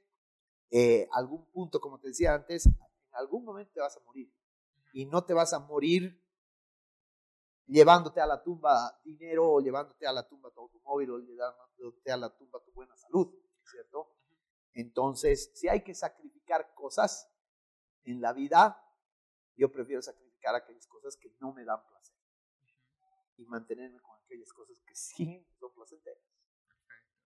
eh, algún punto, como te decía antes, en algún momento te vas a morir y no te vas a morir llevándote a la tumba dinero o llevándote a la tumba tu automóvil o llevándote a la tumba tu buena salud, ¿cierto? Entonces, si hay que sacrificar cosas en la vida, yo prefiero sacrificar aquellas cosas que no me dan placer y mantenerme con aquellas cosas que sí son placenteras.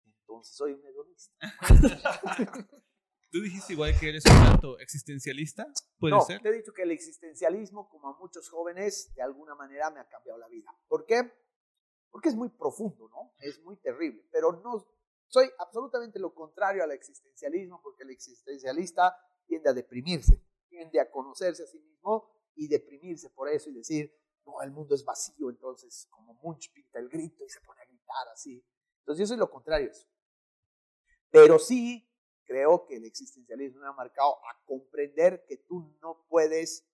Entonces, soy un hedonista. ¿Tú dijiste igual que eres un tanto existencialista? ¿Puede no, ser? te he dicho que el existencialismo, como a muchos jóvenes, de alguna manera me ha cambiado la vida. ¿Por qué? Porque es muy profundo, ¿no? Es muy terrible. Pero no soy absolutamente lo contrario al existencialismo, porque el existencialista tiende a deprimirse, tiende a conocerse a sí mismo y deprimirse por eso y decir, no, el mundo es vacío, entonces como Munch pinta el grito y se pone a gritar así. Entonces yo soy lo contrario a eso. Pero sí creo que el existencialismo me ha marcado a comprender que tú no puedes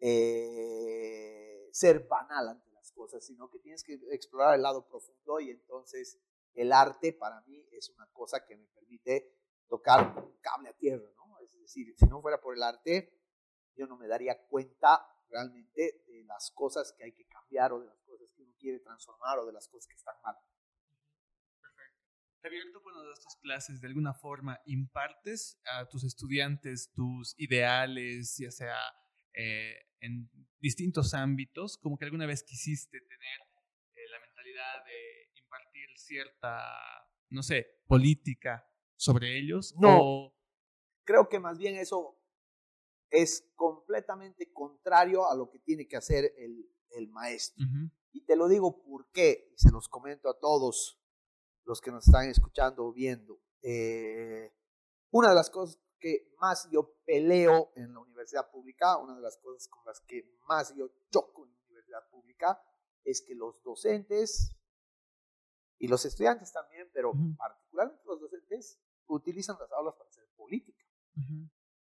eh, ser banal ante las cosas, sino que tienes que explorar el lado profundo y entonces el arte para mí es una cosa que me permite tocar un cable a tierra, ¿no? Es decir, si no fuera por el arte, yo no me daría cuenta realmente de las cosas que hay que cambiar o de las cosas que uno quiere transformar o de las cosas que están mal. Javier, tú cuando das tus clases, de alguna forma impartes a tus estudiantes tus ideales, ya sea eh, en distintos ámbitos, como que alguna vez quisiste tener eh, la mentalidad de impartir cierta, no sé, política sobre ellos? No. Creo que más bien eso es completamente contrario a lo que tiene que hacer el, el maestro. Y te lo digo por qué, y se los comento a todos los que nos están escuchando o viendo. Eh, una de las cosas que más yo peleo en la universidad pública, una de las cosas con las que más yo choco en la universidad pública, es que los docentes y los estudiantes también, pero particularmente los docentes, utilizan las aulas para hacer política.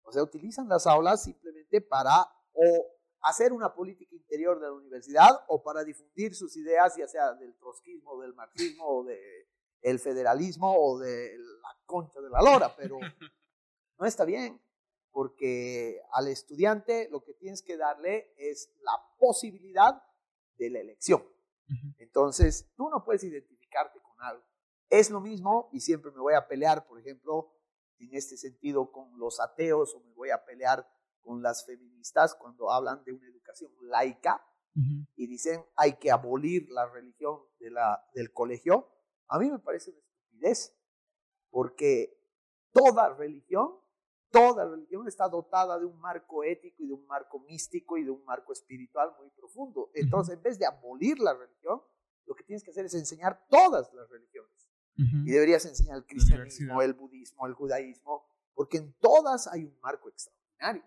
O sea, utilizan las aulas simplemente para o hacer una política interior de la universidad o para difundir sus ideas, ya sea del trotskismo, del marxismo o del federalismo o de la concha de la lora, pero no está bien, porque al estudiante lo que tienes que darle es la posibilidad de la elección. Entonces, tú no puedes identificarte con algo. Es lo mismo, y siempre me voy a pelear, por ejemplo, en este sentido con los ateos o me voy a pelear con las feministas cuando hablan de una educación laica y dicen hay que abolir la religión de la, del colegio. A mí me parece una estupidez, porque toda religión, toda religión está dotada de un marco ético y de un marco místico y de un marco espiritual muy profundo. Entonces, en vez de abolir la religión, lo que tienes que hacer es enseñar todas las religiones. Y deberías enseñar el cristianismo, el budismo, el judaísmo, porque en todas hay un marco extraordinario.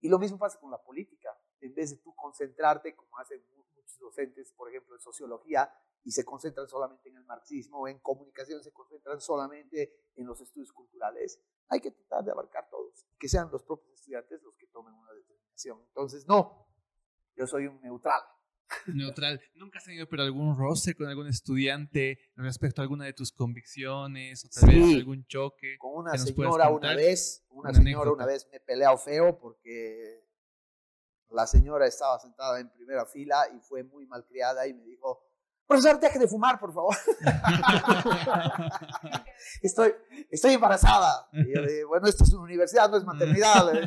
Y lo mismo pasa con la política. En vez de tú concentrarte, como hacen muchos docentes, por ejemplo, en sociología, y se concentran solamente en el marxismo, o en comunicación se concentran solamente en los estudios culturales, hay que tratar de abarcar todos, que sean los propios estudiantes los que tomen una determinación. Entonces, no, yo soy un neutral. Neutral. ¿Nunca has tenido pero algún roce con algún estudiante respecto a alguna de tus convicciones o tal vez algún choque? Con una señora una vez, una, señora una vez me peleado feo porque la señora estaba sentada en primera fila y fue muy malcriada y me dijo, profesor, deje de fumar, por favor. estoy, estoy embarazada. Y yo le dije, bueno, esto es una universidad, no es maternidad.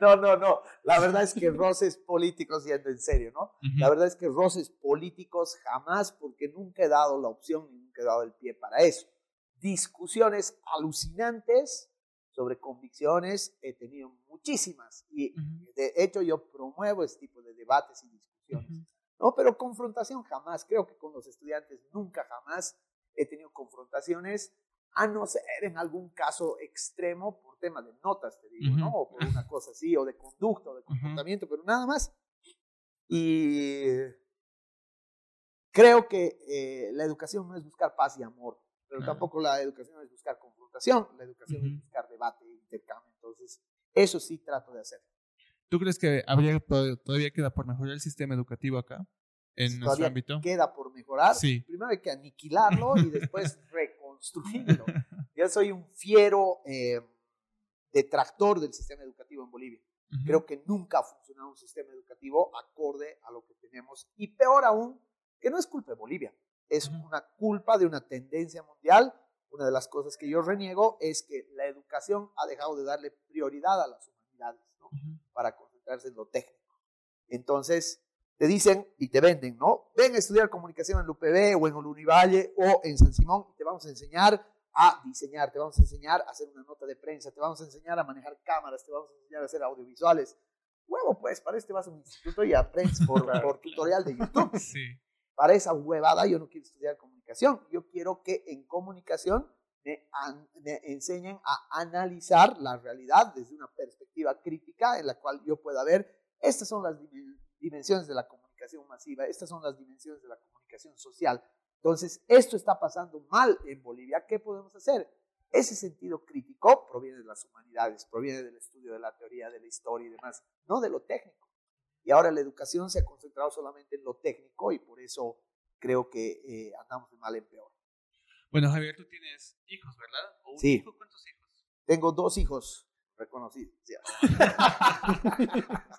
No, no, no. La verdad es que roces políticos, yendo en serio, ¿no? La verdad es que roces políticos jamás, porque nunca he dado la opción ni nunca he dado el pie para eso. Discusiones alucinantes sobre convicciones he tenido muchísimas y de hecho yo promuevo este tipo de debates y discusiones. No, pero confrontación jamás. Creo que con los estudiantes nunca jamás he tenido confrontaciones a no ser en algún caso extremo por tema de notas, te digo, ¿no? O por una cosa así, o de conducta, o de comportamiento, pero nada más. Y creo que eh, la educación no es buscar paz y amor, pero tampoco la educación es buscar confrontación, la educación es buscar debate intercambio. Entonces, eso sí trato de hacer. ¿Tú crees que habría, todavía queda por mejorar el sistema educativo acá? En nuestro ámbito. Queda por mejorar. Sí. Primero hay que aniquilarlo y después reconstruirlo. Yo soy un fiero eh, detractor del sistema educativo en Bolivia. Creo que nunca ha funcionado un sistema educativo acorde a lo que tenemos. Y peor aún, que no es culpa de Bolivia, es una culpa de una tendencia mundial. Una de las cosas que yo reniego es que la educación ha dejado de darle prioridad a las humanidades ¿no? para concentrarse en lo técnico. Entonces, te dicen y te venden, ¿no? Ven a estudiar comunicación en la UPB o en el Univalle o en San Simón y te vamos a enseñar a diseñar, te vamos a enseñar a hacer una nota de prensa, te vamos a enseñar a manejar cámaras, te vamos a enseñar a hacer audiovisuales. Huevo, pues, para este vas a un instituto y aprendes por, por tutorial de YouTube. Sí. Para esa huevada yo no quiero estudiar comunicación. Yo quiero que en comunicación me, me, enseñen a analizar la realidad desde una perspectiva crítica en la cual yo pueda ver, estas son las dimensiones de la comunicación masiva, estas son las dimensiones de la comunicación social, entonces, esto está pasando mal en Bolivia. ¿Qué podemos hacer? Ese sentido crítico proviene de las humanidades, proviene del estudio de la teoría, de la historia y demás, no de lo técnico. Y ahora la educación se ha concentrado solamente en lo técnico y por eso creo que eh, andamos de mal en peor. Bueno, Javier, tú tienes hijos, ¿verdad? ¿O un sí. Hijo? ¿Cuántos hijos? Tengo dos hijos reconocidos.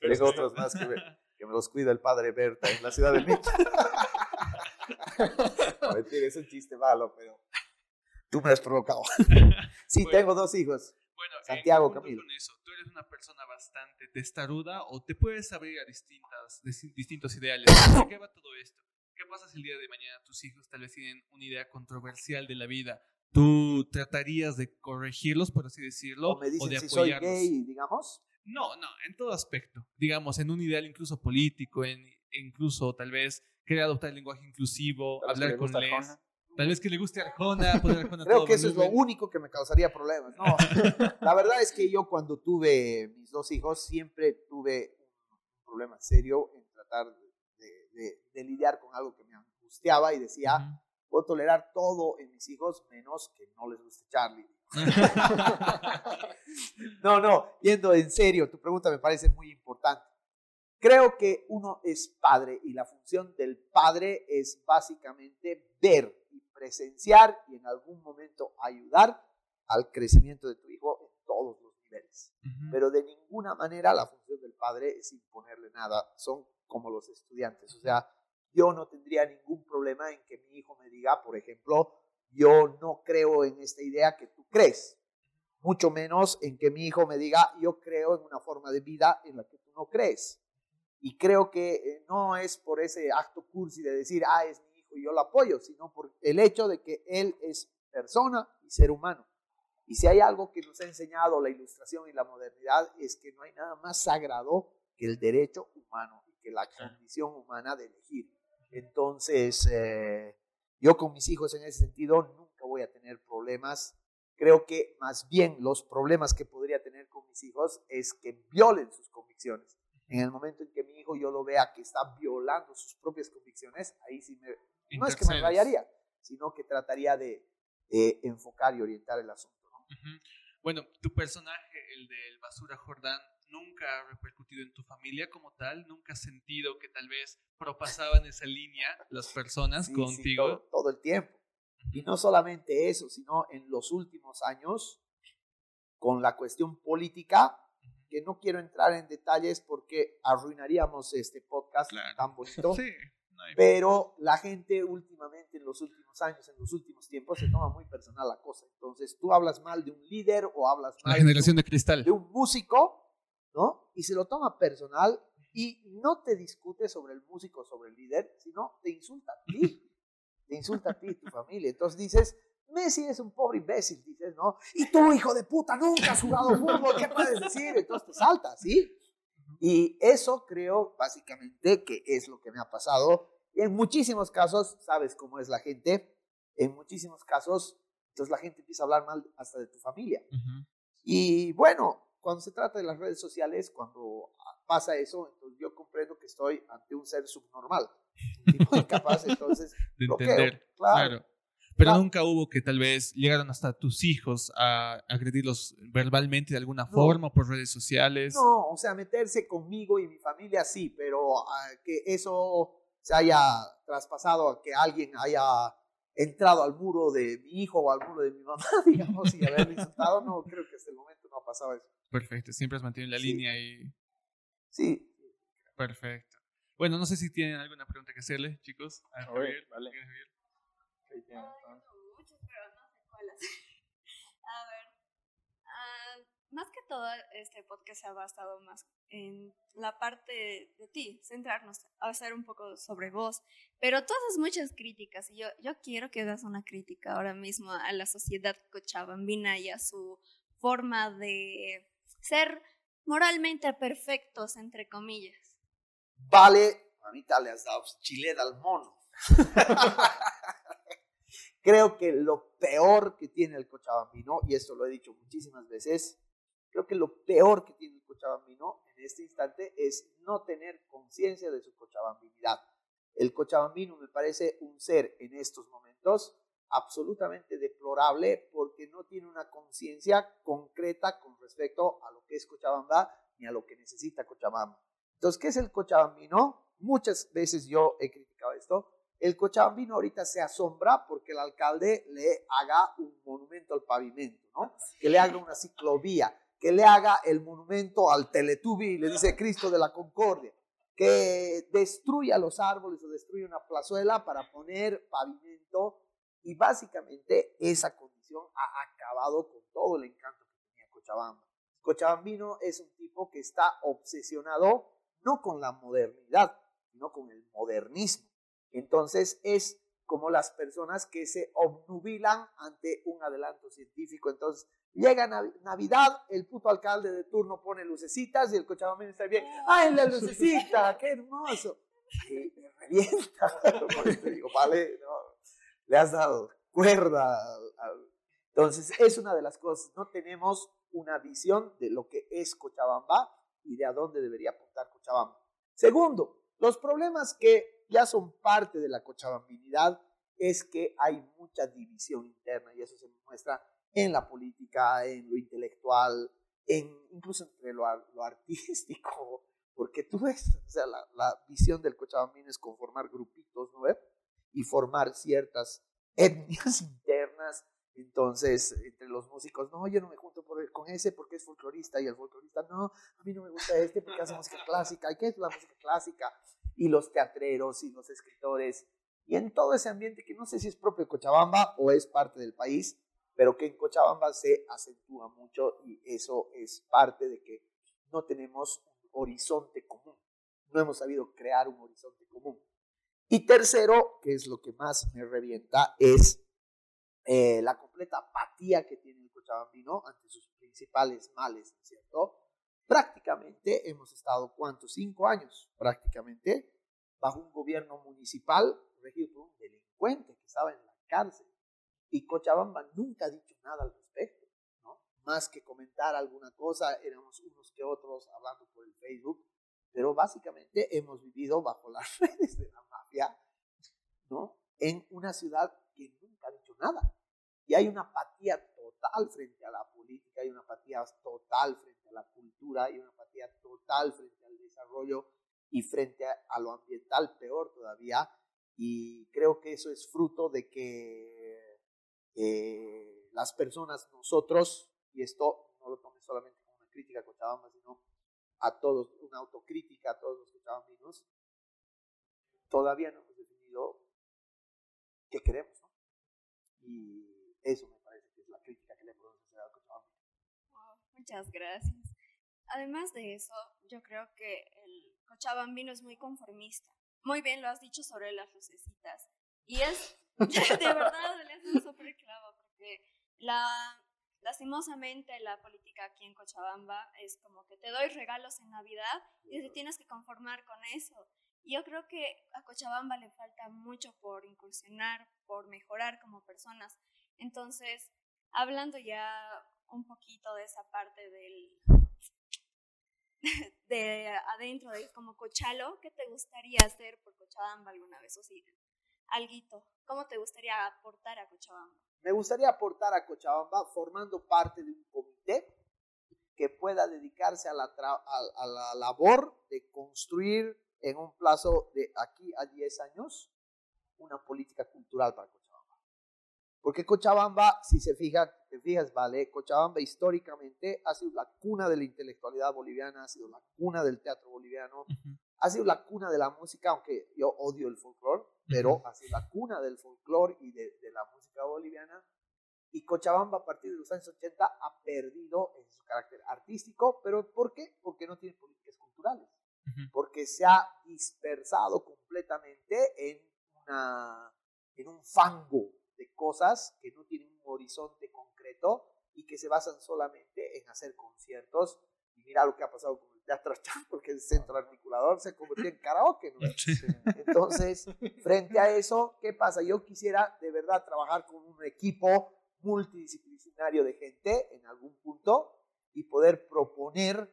Tengo otros más que me, que me, los cuida el padre Berta en la Ciudad de México. no, mentira, es un chiste malo, pero tú me has provocado. sí, tengo dos hijos. Bueno, Santiago, Camilo. Con eso, tú eres una persona bastante testaruda o te puedes abrir a distintas, distintos ideales. ¿De qué va todo esto? ¿Qué pasa si el día de mañana tus hijos tal vez tienen una idea controversial de la vida? ¿Tú tratarías de corregirlos, por así decirlo? O me dicen de si soy gay, digamos. No, no, en todo aspecto. Digamos, en un ideal incluso político, en incluso tal vez querer adoptar el lenguaje inclusivo, hablar con Les. Tal vez que le guste Arjona, poner Arjona Creo que eso es lo único que me causaría problemas. No, la verdad es que yo cuando tuve mis dos hijos siempre tuve un problema serio en tratar de, lidiar con algo que me angustiaba y decía, puedo tolerar todo en mis hijos menos que no les guste Charlie. no, no, yendo en serio, tu pregunta me parece muy importante. Creo que uno es padre y la función del padre es básicamente ver y presenciar y en algún momento ayudar al crecimiento de tu hijo en todos los niveles. Pero de ninguna manera la función del padre es imponerle nada. Son como los estudiantes. O sea, yo no tendría ningún problema en que mi hijo me diga, por ejemplo, yo no creo en esta idea que tú crees. Mucho menos en que mi hijo me diga, yo creo en una forma de vida en la que tú no crees. Y creo que eh, no es por ese acto cursi de decir, ah, es mi hijo y yo lo apoyo, sino por el hecho de que él es persona y ser humano. Y si hay algo que nos ha enseñado la ilustración y la modernidad es que no hay nada más sagrado que el derecho humano que la condición humana de elegir. Entonces, eh, yo con mis hijos en ese sentido nunca voy a tener problemas. Creo que más bien los problemas que podría tener con mis hijos es que violen sus convicciones. En el momento en que mi hijo yo lo vea que está violando sus propias convicciones, ahí sí me... No es que me rayaría, sino que trataría de enfocar y orientar el asunto. Bueno, tu personaje, el del Basura Jordán, nunca ha repercutido en tu familia como tal, nunca has sentido que tal vez propasaban esa línea las personas contigo. Sí, todo, el tiempo. Y no solamente eso, sino en los últimos años, con la cuestión política, que no quiero entrar en detalles porque arruinaríamos este podcast tan bonito. Sí. Pero la gente últimamente, en los últimos años, en los últimos tiempos, se toma muy personal la cosa. Entonces, tú hablas mal de un líder o hablas mal la generación de, cristal. de un músico, ¿no? Y se lo toma personal y no te discute sobre el músico, sobre el líder, sino te insulta a ti. Te insulta a ti y tu familia. Entonces dices, Messi es un pobre imbécil, dices, ¿no? Y tú, hijo de puta, nunca has jugado fútbol, ¿qué puedes decir? Entonces te saltas, ¿sí? Y eso creo básicamente que es lo que me ha pasado y en muchísimos casos, sabes cómo es la gente, en muchísimos casos, entonces la gente empieza a hablar mal hasta de tu familia. Y bueno, cuando se trata de las redes sociales, cuando pasa eso, entonces yo comprendo que estoy ante un ser subnormal. Y no capaz entonces de entender. Claro. Pero nunca hubo que tal vez llegaron hasta tus hijos a agredirlos verbalmente de alguna forma por redes sociales. No, o sea, meterse conmigo y mi familia sí, pero ah, que eso se haya traspasado a que alguien haya entrado al muro de mi hijo o al muro de mi mamá, digamos, y haberme insultado, no, creo que hasta el momento no ha pasado eso. Perfecto, siempre has mantenido la línea y... Sí. Perfecto. Bueno, no sé si tienen alguna pregunta que hacerle, chicos. A ver, vale. más que todo, este podcast se ha basado más en la parte de ti, centrarnos, a hacer un poco sobre vos. Pero tú haces muchas críticas y yo, yo quiero que hagas una crítica ahora mismo a la sociedad cochabambina y a su forma de ser moralmente perfectos, entre comillas. Vale, mamita, le has dado chile al mono. Creo que lo peor que tiene el cochabambino, y esto lo he dicho muchísimas veces, Creo que lo peor que tiene el cochabambino en este instante es no tener conciencia de su cochabambinidad. El cochabambino me parece un ser en estos momentos absolutamente deplorable porque no tiene una conciencia concreta con respecto a lo que es Cochabamba ni a lo que necesita Cochabamba. Entonces, ¿qué es el cochabambino? Muchas veces yo he criticado esto. El cochabambino ahorita se asombra porque el alcalde le haga un monumento al pavimento, ¿no? Que le haga una ciclovía, que le haga el monumento al Teletubi, le dice Cristo de la Concordia, que destruya los árboles o destruya una plazuela para poner pavimento y básicamente esa condición ha acabado con todo el encanto que tenía Cochabamba. Cochabambino es un tipo que está obsesionado no con la modernidad, sino con el modernismo. Entonces es como las personas que se obnubilan ante un adelanto científico. Entonces, llega Navidad, el puto alcalde de turno pone lucecitas y el cochabambino está bien. ¡Ay, la lucecita! ¡Qué hermoso! Y me revienta. Por eso digo, vale, le has dado cuerda. Entonces, es una de las cosas. No tenemos una visión de lo que es Cochabamba y de a dónde debería apuntar Cochabamba. Segundo, los problemas que ya son parte de la cochabambinidad, es que hay mucha división interna y eso se muestra en la política, en lo intelectual, en, incluso entre lo, artístico, porque tú ves, o sea, la, la visión del Cochabambino es conformar grupitos, ¿no ves? Y formar ciertas etnias internas. Entonces, entre los músicos, no, yo no me junto con ese porque es folclorista y el folclorista, no, a mí no me gusta este porque hace música clásica. ¿Y qué es la música clásica? Y los teatreros y los escritores. Y en todo ese ambiente que no sé si es propio de Cochabamba o es parte del país, pero que en Cochabamba se acentúa mucho y eso es parte de que no tenemos un horizonte común. No hemos sabido crear un horizonte común. Y tercero, que es lo que más me revienta, es eh, la completa apatía que tiene el cochabambino ante sus principales males, ¿cierto? Prácticamente hemos estado, ¿cuántos? Cinco años, prácticamente, bajo un gobierno municipal regido por un delincuente que estaba en la cárcel. Y Cochabamba nunca ha dicho nada al respecto, ¿no? Más que comentar alguna cosa, éramos unos que otros hablando por el Facebook, pero básicamente hemos vivido bajo las redes de la mafia, ¿no? En una ciudad que nunca ha dicho nada. Y hay una apatía total frente a la política, hay una apatía total frente a la cultura, hay una apatía total frente al desarrollo y frente a, lo ambiental, peor todavía. Y creo que eso es fruto de que las personas, nosotros, y esto no lo tomes solamente como una crítica a Cochabamba, sino a todos, una autocrítica a todos los cochabambinos, todavía no hemos definido qué queremos. ¿no? Y eso me parece que es la crítica que le podemos hacer a Cochabamba. muchas gracias. Además de eso, yo creo que el cochabambino es muy conformista. Muy bien lo has dicho sobre las lucecitas. Y es de verdad, le hace un súper clavo, porque la, lastimosamente la política aquí en Cochabamba es como que te doy regalos en Navidad y te tienes que conformar con eso. Yo creo que a Cochabamba le falta mucho por incursionar, por mejorar como personas. Entonces, hablando ya un poquito de esa parte del de adentro de como Cochalo, ¿qué te gustaría hacer por Cochabamba alguna vez? O sí, alguito. ¿Cómo te gustaría aportar a Cochabamba? Me gustaría aportar a Cochabamba formando parte de un comité que pueda dedicarse a la, a, la labor de construir en un plazo de aquí a 10 años una política cultural para Cochabamba. Porque Cochabamba, si se fijan, te fijas, vale, Cochabamba históricamente ha sido la cuna de la intelectualidad boliviana, ha sido la cuna del teatro boliviano, ha sido la cuna de la música, aunque yo odio el folclore, pero sido la cuna del folclore y de, la música boliviana. Y Cochabamba a partir de los años 80 ha perdido en su carácter artístico, pero ¿por qué? Porque no tiene políticas culturales, porque se ha dispersado completamente en, una, en un fango de cosas que no tienen un horizonte concreto y que se basan solamente en hacer conciertos. Y mira lo que ha pasado con Teatro Chan, porque el centro articulador se convirtió en karaoke. ¿no? Entonces, frente a eso, ¿qué pasa? Yo quisiera de verdad trabajar con un equipo multidisciplinario de gente en algún punto y poder proponer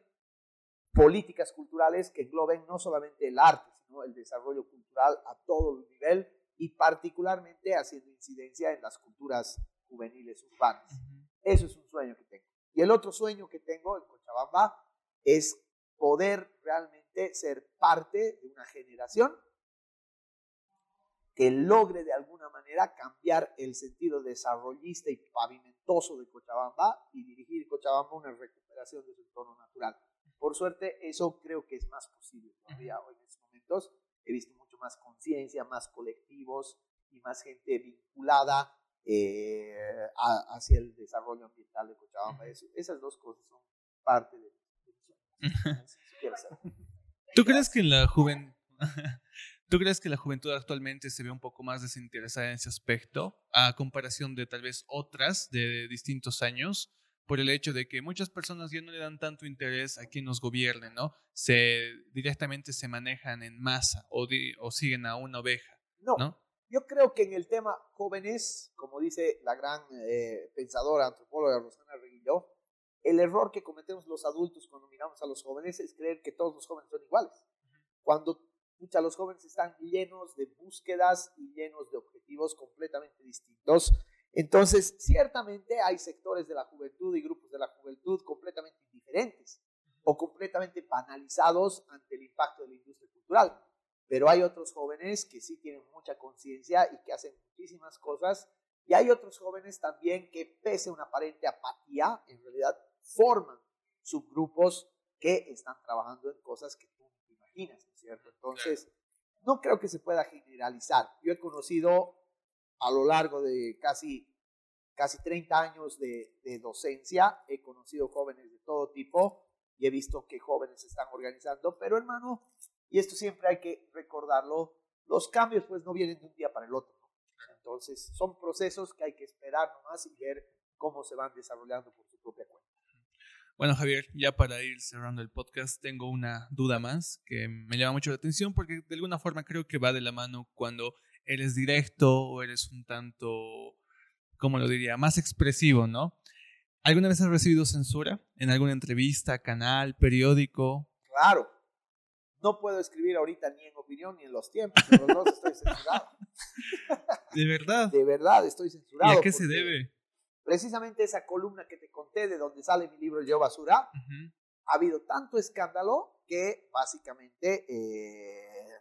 políticas culturales que engloben no solamente el arte, sino el desarrollo cultural a todo el nivel y particularmente haciendo incidencia en las culturas juveniles urbanas. Eso es un sueño que tengo. Y el otro sueño que tengo en Cochabamba es poder realmente ser parte de una generación que logre de alguna manera cambiar el sentido desarrollista y pavimentoso de Cochabamba y dirigir Cochabamba a una recuperación de su entorno natural. Por suerte, eso creo que es más posible todavía hoy en estos momentos. He visto mucho más conciencia, más colectivos y más gente vinculada eh, hacia el desarrollo ambiental de Cochabamba. esas dos cosas son parte de ¿Tú crees que la juventud... ¿Tú crees que la juventud actualmente se ve un poco más desinteresada en ese aspecto a comparación de tal vez otras de distintos años? Por el hecho de que muchas personas ya no le dan tanto interés a quien nos gobierne, ¿no? Se directamente se manejan en masa o, o siguen a una oveja. No, yo creo que en el tema jóvenes, como dice la gran eh, pensadora antropóloga Rosana Reguillo, el error que cometemos los adultos cuando miramos a los jóvenes es creer que todos los jóvenes son iguales. Cuando muchos los jóvenes están llenos de búsquedas y llenos de objetivos completamente distintos Entonces, ciertamente hay sectores de la juventud y grupos de la juventud completamente indiferentes o completamente banalizados ante el impacto de la industria cultural. Pero hay otros jóvenes que sí tienen mucha conciencia y que hacen muchísimas cosas. Y hay otros jóvenes también que, pese a una aparente apatía, en realidad forman subgrupos que están trabajando en cosas que tú no te imaginas, ¿no es cierto? Entonces, no creo que se pueda generalizar. Yo he conocido a lo largo de casi, casi 30 años de, de, docencia, he conocido jóvenes de todo tipo y he visto que jóvenes se están organizando, pero hermano, y esto siempre hay que recordarlo, los cambios pues no vienen de un día para el otro. Entonces, son procesos que hay que esperar nomás y ver cómo se van desarrollando por su propia cuenta. Bueno, Javier, ya para ir cerrando el podcast, tengo una duda más que me llama mucho la atención porque de alguna forma creo que va de la mano cuando eres directo o eres un tanto, ¿cómo lo diría?, más expresivo, ¿no? ¿Alguna vez has recibido censura en alguna entrevista, canal, periódico? Claro. No puedo escribir ahorita ni en opinión ni en los tiempos. En los dos estoy censurado. ¿De verdad? De verdad estoy censurado. ¿Y a qué se debe? Precisamente esa columna que te conté de donde sale mi libro Yo Basura, ha habido tanto escándalo que básicamente eh,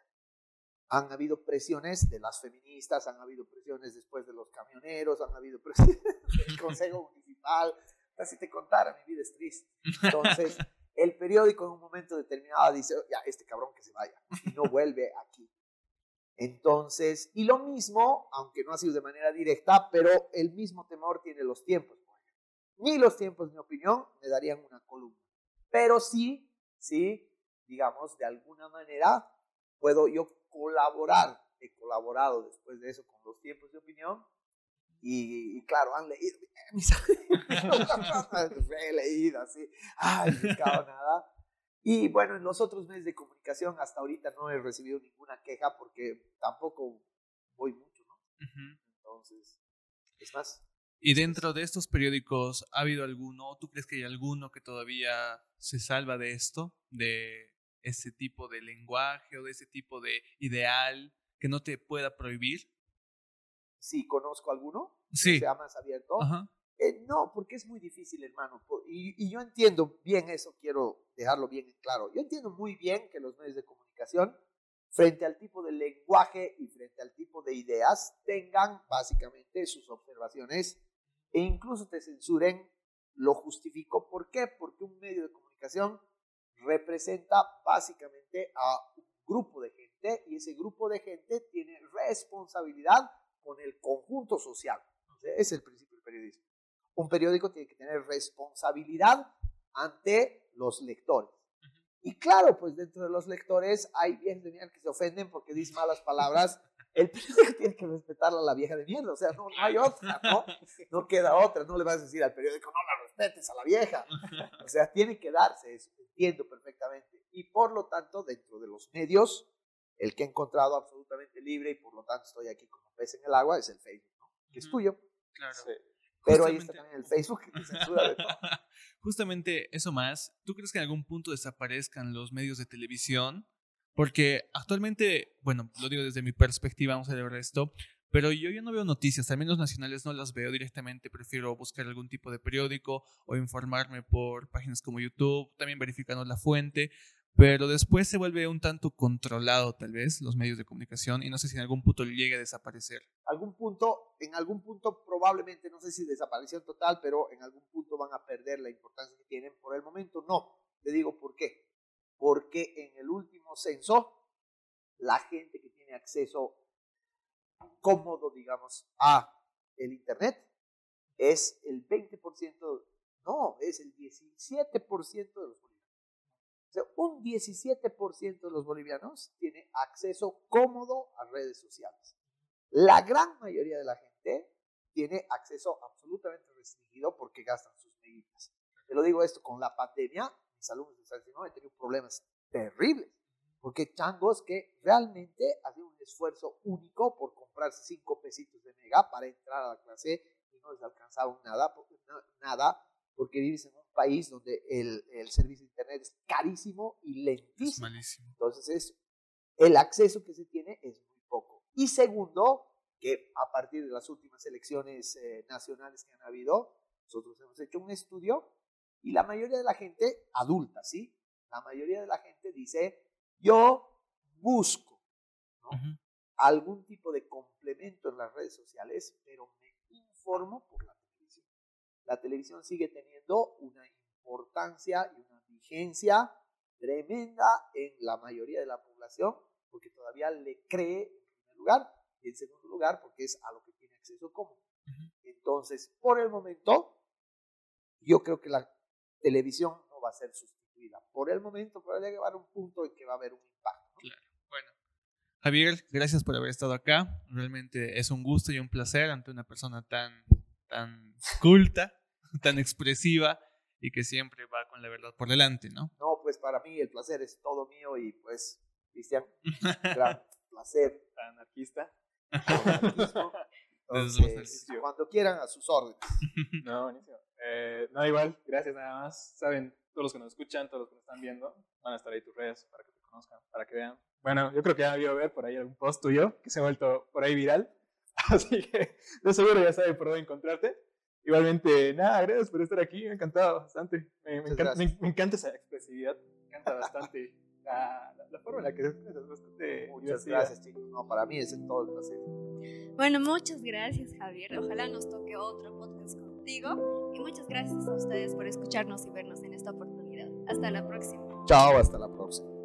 han habido presiones de las feministas, han habido presiones después de los camioneros, han habido presiones del Consejo Municipal. Si te contara, mi vida es triste. Entonces, el periódico en un momento determinado dice, ya, este cabrón que se vaya, y no vuelve aquí. Entonces, y lo mismo, aunque no ha sido de manera directa, pero el mismo temor tiene los tiempos. Ni los tiempos, en mi opinión, me darían una columna. Pero sí, sí, digamos, de alguna manera puedo yo colaborar. He colaborado después de eso con los tiempos de opinión. Y, claro, han leído mis he leído así. Ay, no nada. Y bueno, en los otros medios de comunicación hasta ahorita no he recibido ninguna queja porque tampoco voy mucho, ¿no? Entonces, es más. ¿Y dentro de estos periódicos ha habido alguno, tú crees que hay alguno que todavía se salva de esto, de ese tipo de lenguaje o de ese tipo de ideal que no te pueda prohibir? Sí, conozco alguno. Sí. Que sea más abierto. Ajá. Eh, no, porque es muy difícil, hermano. Y, yo entiendo bien eso, quiero dejarlo bien claro. Yo entiendo muy bien que los medios de comunicación, frente al tipo de lenguaje y frente al tipo de ideas, tengan básicamente sus observaciones e incluso te censuren. Lo justifico. ¿Por qué? Porque un medio de comunicación representa básicamente a un grupo de gente y ese grupo de gente tiene responsabilidad con el conjunto social. Ese es el principio del periodismo un periódico tiene que tener responsabilidad ante los lectores. Y claro, pues dentro de los lectores hay viejas de mierda que se ofenden porque dicen malas palabras. El periódico tiene que respetar a la vieja de mierda, o sea, no, hay otra, ¿no? No queda otra, no le vas a decir al periódico, no la respetes a la vieja. O sea, tiene que darse eso, entiendo perfectamente. Y por lo tanto, dentro de los medios, el que he encontrado absolutamente libre y por lo tanto estoy aquí como pez en el agua es el Facebook, ¿no? Que es tuyo. Claro. Pero ahí está también el Facebook censura de todo. Justamente eso más. ¿Tú crees que en algún punto desaparezcan los medios de televisión? Porque actualmente, bueno, lo digo desde mi perspectiva, vamos a ver esto, pero yo ya no veo noticias, al menos nacionales no las veo directamente, prefiero buscar algún tipo de periódico o informarme por páginas como YouTube, también verificando la fuente, pero después se vuelve un tanto controlado tal vez los medios de comunicación y no sé si en algún punto llegue a desaparecer. Algún punto, en algún punto probablemente, no sé si desaparición total, pero en algún punto van a perder la importancia que tienen. Por el momento no. Te digo por qué. Porque en el último censo, la gente que tiene acceso cómodo, digamos, a el Internet es el 20%, no, es el 17% de los o sea, un 17% de los bolivianos tiene acceso cómodo a redes sociales. La gran mayoría de la gente tiene acceso absolutamente restringido porque gastan sus medidas. Te lo digo esto con la pandemia, mis alumnos de no, he tenido problemas terribles. Porque changos que realmente hacen un esfuerzo único por comprarse cinco pesitos de mega para entrar a la clase y no les alcanzaba nada, nada porque vives en un país donde el, el servicio de Internet es carísimo y lentísimo. Es malísimo. Entonces, es, el acceso que se tiene es muy poco. Y segundo, que a partir de las últimas elecciones eh, nacionales que han habido, nosotros hemos hecho un estudio y la mayoría de la gente adulta, ¿sí? La mayoría de la gente dice, yo busco algún tipo de complemento en las redes sociales, pero me informo por la. La televisión sigue teniendo una importancia y una vigencia tremenda en la mayoría de la población, porque todavía le cree en primer lugar y en segundo lugar porque es a lo que tiene acceso común. Entonces, por el momento, yo creo que la televisión no va a ser sustituida. Por el momento, pero va a llegar a un punto en que va a haber un impacto. Claro. Bueno, Javier, gracias por haber estado acá. Realmente es un gusto y un placer ante una persona tan, tan culta, tan expresiva y que siempre va con la verdad por delante, ¿no? No, pues para mí el placer es todo mío y pues, Cristian, gran placer. Anarquista. Entonces, cuando quieran, a sus órdenes. No, buenísimo. Eh, no, igual, gracias nada más. Saben, todos los que nos escuchan, todos los que nos están viendo, van a estar ahí tus redes para que te conozcan, para que vean. Bueno, yo creo que ya a ver por ahí algún post tuyo que se ha vuelto por ahí viral. Así que de seguro ya saben por dónde encontrarte. Igualmente, nada, gracias por estar aquí, me ha encantado bastante. Me, encanta, me, encanta, esa expresividad, me encanta bastante la, la, forma en la que es bastante Muchas gracias, chicos. No, para mí es todo el placer. Bueno, muchas gracias, Javier. Ojalá nos toque otro podcast contigo. Y muchas gracias a ustedes por escucharnos y vernos en esta oportunidad. Hasta la próxima. Chao, hasta la próxima.